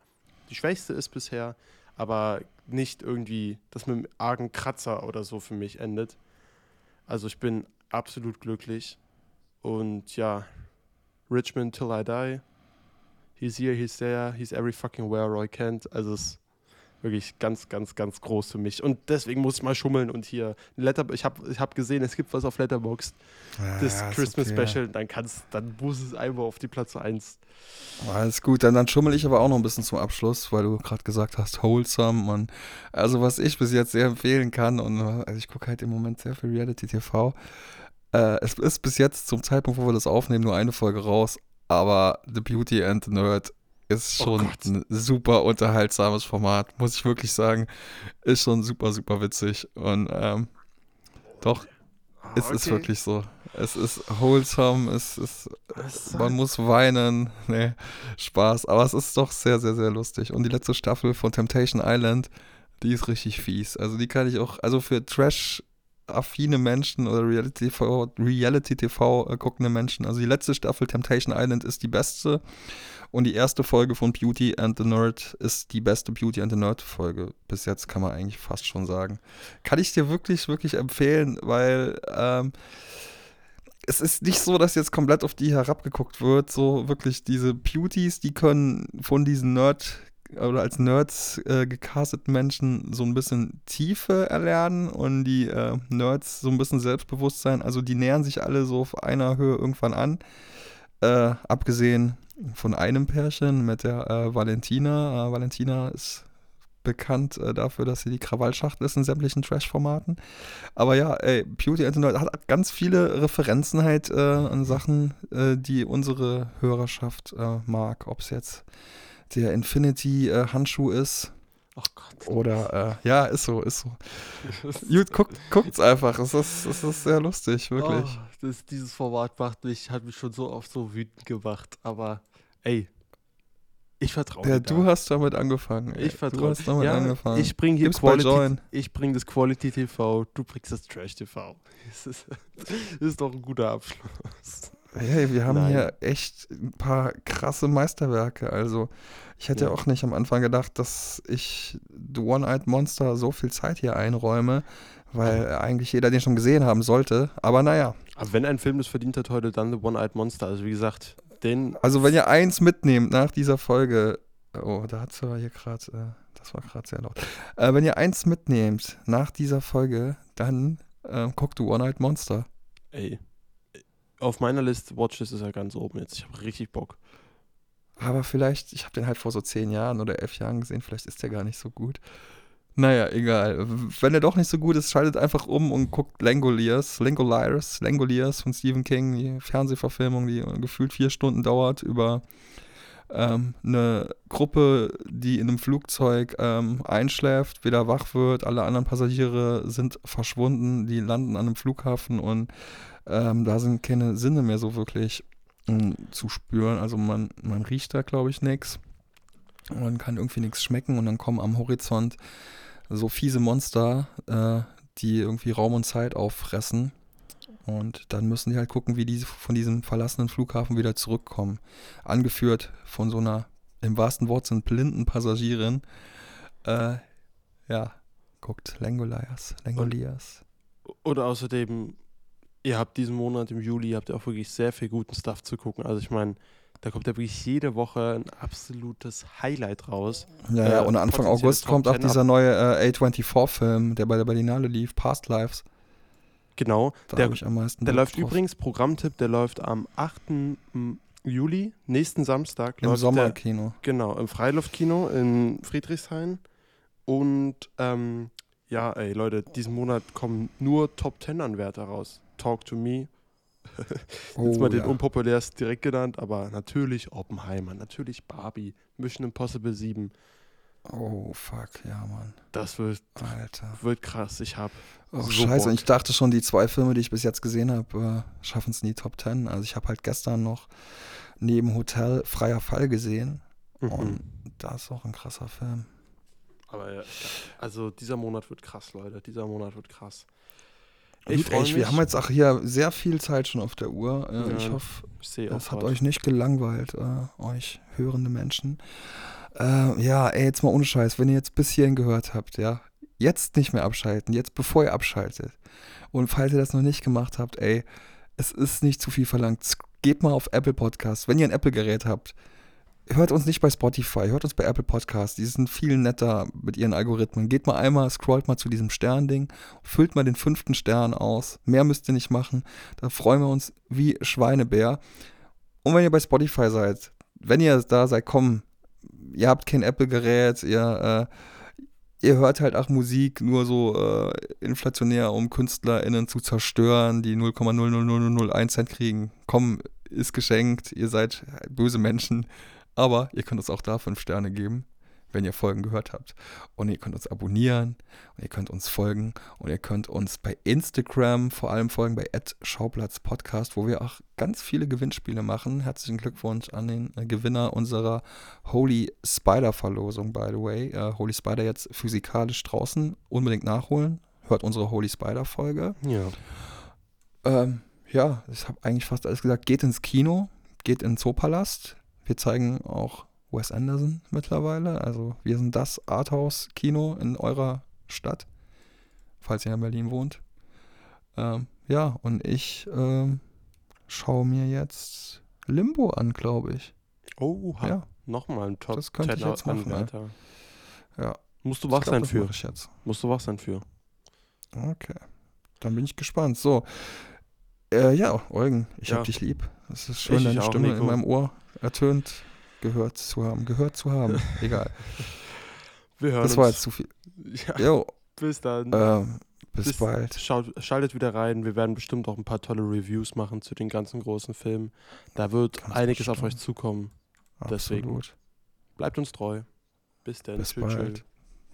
die schwächste ist bisher, aber nicht irgendwie, das mit einem argen Kratzer oder so für mich endet. Also ich bin absolut glücklich. Und ja, Richmond till I die. He's here, he's there, he's every fucking where Roy Kent. Also es wirklich ganz, ganz, ganz groß für mich. Und deswegen muss ich mal schummeln und hier Letter ich habe ich hab gesehen, es gibt was auf Letterboxd, das Ja, ist Christmas okay. Special, dann kannst dann muss es einfach auf die Platz 1. Alles gut, dann, dann schummel ich aber auch noch ein bisschen zum Abschluss, weil du gerade gesagt hast, wholesome und also was ich bis jetzt sehr empfehlen kann und also ich gucke halt im Moment sehr viel Reality TV. Äh, es ist bis jetzt zum Zeitpunkt, wo wir das aufnehmen, nur eine Folge raus, aber The Beauty and the Nerd ist Oh schon Gott. ein super unterhaltsames Format, muss ich wirklich sagen. Ist schon super, super witzig und ähm, doch, es ist wirklich so. Es ist wholesome, es ist man muss weinen. Nee, Spaß. Aber es ist doch sehr, sehr, sehr lustig. Und die letzte Staffel von Temptation Island, die ist richtig fies. Also die kann ich auch, also für Trash-affine Menschen oder Reality TV, Reality TV äh, guckende Menschen. Also die letzte Staffel Temptation Island ist die beste. Und die erste Folge von Beauty and the Nerd ist die beste Beauty and the Nerd Folge. Bis jetzt kann man eigentlich fast schon sagen. Kann ich dir wirklich, wirklich empfehlen, weil ähm, es ist nicht so, dass jetzt komplett auf die herabgeguckt wird. So wirklich diese Beauties, die können von diesen Nerd oder als Nerds äh, gecasteten Menschen so ein bisschen Tiefe erlernen und die äh, Nerds so ein bisschen Selbstbewusstsein. Also die nähern sich alle so auf einer Höhe irgendwann an. Äh, abgesehen von einem Pärchen mit der äh, Valentina. Äh, Valentina ist bekannt äh, dafür, dass sie die Krawallschachtel ist in sämtlichen Trash-Formaten. Aber ja, ey, Beauty and the Nerd hat ganz viele Referenzen halt an Sachen, die unsere Hörerschaft mag. Ob es jetzt der Infinity-Handschuh ist Oh Gott. oder, äh, ja, ist so, ist so. Gut, guckt, guckt's einfach. Es ist, es ist sehr lustig, wirklich. Oh, das, dieses Format macht mich, hat mich schon so oft so wütend gemacht. Aber ey, ich vertraue ja, du hast damit angefangen. Ich Du vertraue. hast damit ja, angefangen. Ich bringe hier Gibt's bei Quality. Ich bringe das Quality TV. Du bringst das Trash TV. Das ist, das ist doch ein guter Abschluss. Hey, wir haben Nein. hier echt ein paar krasse Meisterwerke. Also, ich hätte Ja. auch nicht am Anfang gedacht, dass ich The One-Eyed Monster so viel Zeit hier einräume, weil eigentlich jeder den schon gesehen haben sollte. Aber naja, Aber wenn ein Film das verdient hat heute, dann The One-Eyed Monster. Also wie gesagt, den. also wenn ihr eins mitnehmt nach dieser Folge, oh, da hat zwar hier gerade, äh, das war gerade sehr laut. Äh, wenn ihr eins mitnehmt nach dieser Folge, dann äh, guckt The One-Eyed Monster. Ey. Auf meiner Liste Watchlist ist er ganz oben jetzt. Ich habe richtig Bock. Aber vielleicht, ich habe den halt vor so zehn Jahren oder elf Jahren gesehen, vielleicht ist der gar nicht so gut. Naja, egal. Wenn er doch nicht so gut ist, schaltet einfach um und guckt Langoliers, Langoliers, Langoliers von Stephen King, die Fernsehverfilmung, die gefühlt vier Stunden dauert, über ähm, eine Gruppe, die in einem Flugzeug ähm, einschläft, wieder wach wird, alle anderen Passagiere sind verschwunden, die landen an einem Flughafen und ähm, da sind keine Sinne mehr so wirklich ähm, zu spüren. Also man, man riecht da, glaube ich, nichts. und kann irgendwie nichts schmecken und dann kommen am Horizont so fiese Monster, äh, die irgendwie Raum und Zeit auffressen. Und dann müssen die halt gucken, wie die von diesem verlassenen Flughafen wieder zurückkommen. Angeführt von so einer, im wahrsten Wort sind blinden Passagierin. Äh, ja, guckt Langoliers, Langoliers. Und außerdem, ihr habt diesen Monat im Juli, habt ihr auch wirklich sehr viel guten Stuff zu gucken. Also ich meine, da kommt ja wirklich jede Woche ein absolutes Highlight raus. Ja, ja, Äh, und Anfang August kommt auch 10 ab. dieser neue äh, A24-Film, der bei der Berlinale lief, Past Lives. Genau. Da Der, ich am meisten der läuft drauf. übrigens, Programmtipp, der läuft am 8. Juli, nächsten Samstag. im läuft Der, Sommerkino. genau, im Freiluftkino in Friedrichshain. Und ähm, ja, ey Leute, diesen Monat kommen nur Top 10 Anwärter raus. Talk to me. Jetzt mal den Oh, ja. unpopulärsten direkt genannt, aber natürlich Oppenheimer, natürlich Barbie, Mission Impossible 7. oh, fuck, ja, Mann. Das wird, Alter. wird krass. Ich hab Oh, So scheiße. Und Bock. ich dachte schon, die zwei Filme, die ich bis jetzt gesehen habe, äh, schaffen es nie Top 10. Also ich habe halt gestern noch neben Hotel Freier Fall gesehen. Und das ist auch ein krasser Film. Aber ja, also dieser Monat wird krass, Leute. Dieser Monat wird krass. Gut, freu ey, wir haben jetzt auch hier sehr viel Zeit schon auf der Uhr. Äh, Ja, ich hoffe, ich das hat euch nicht gelangweilt, äh, euch hörende Menschen. Äh, ja, ey, jetzt mal ohne Scheiß, wenn ihr jetzt bis hierhin gehört habt, ja, jetzt nicht mehr abschalten, jetzt bevor ihr abschaltet. Und falls ihr das noch nicht gemacht habt, ey, es ist nicht zu viel verlangt. Geht mal auf Apple Podcasts. Wenn ihr ein Apple-Gerät habt, hört uns nicht bei Spotify, hört uns bei Apple Podcasts. Die sind viel netter mit ihren Algorithmen. Geht mal einmal, scrollt mal zu diesem Sternding, füllt mal den fünften Stern aus. Mehr müsst ihr nicht machen. Da freuen wir uns wie Schweinebär. Und wenn ihr bei Spotify seid, wenn ihr da seid, komm, ihr habt kein Apple-Gerät, ihr, äh, ihr hört halt auch Musik nur so äh, inflationär, um KünstlerInnen zu zerstören, die 0,00001 Cent kriegen. Komm, ist geschenkt, ihr seid böse Menschen, aber ihr könnt uns auch da fünf Sterne geben, wenn ihr Folgen gehört habt. Und ihr könnt uns abonnieren und ihr könnt uns folgen und ihr könnt uns bei Instagram vor allem folgen bei Schauplatz Podcast, wo wir auch ganz viele Gewinnspiele machen. Herzlichen Glückwunsch an den äh, Gewinner unserer Holy Spider Verlosung, by the way. Äh, Holy Spider jetzt physikalisch draußen. Unbedingt nachholen. Hört unsere Holy Spider Folge. Ja. Ähm, ja, ich habe eigentlich fast alles gesagt. Geht ins Kino, geht in den Zoopalast. Wir zeigen auch Wes Anderson mittlerweile. Also wir sind das Arthouse-Kino in eurer Stadt, falls ihr in Berlin wohnt. Ähm, ja, und ich ähm, schaue mir jetzt Limbo an, glaube ich. Oh, Ja, nochmal ein Top Das könnte ich 10 jetzt machen, ja. Anwärter. ja. Musst du wach glaub, sein für. ich jetzt. Musst du wach sein für. Okay. Dann bin ich gespannt. So. Äh, ja, Eugen, ich Ja. hab dich lieb. Es ist schön, Ich deine auch, Stimme Nico. in meinem Ohr ertönt, gehört zu haben. Gehört zu haben. Egal. Wir hören Das war uns. jetzt zu viel. Ja, Jo, bis dann. ähm, bis, Bis- bald. Schaut, schaltet wieder rein. Wir werden bestimmt auch ein paar tolle Reviews machen zu den ganzen großen Filmen. Da wird Ganz einiges auf euch bestimmt. zukommen. deswegen. Absolut. Bleibt uns treu. Bis dann. Bis tschö. bald.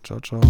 Ciao, ciao.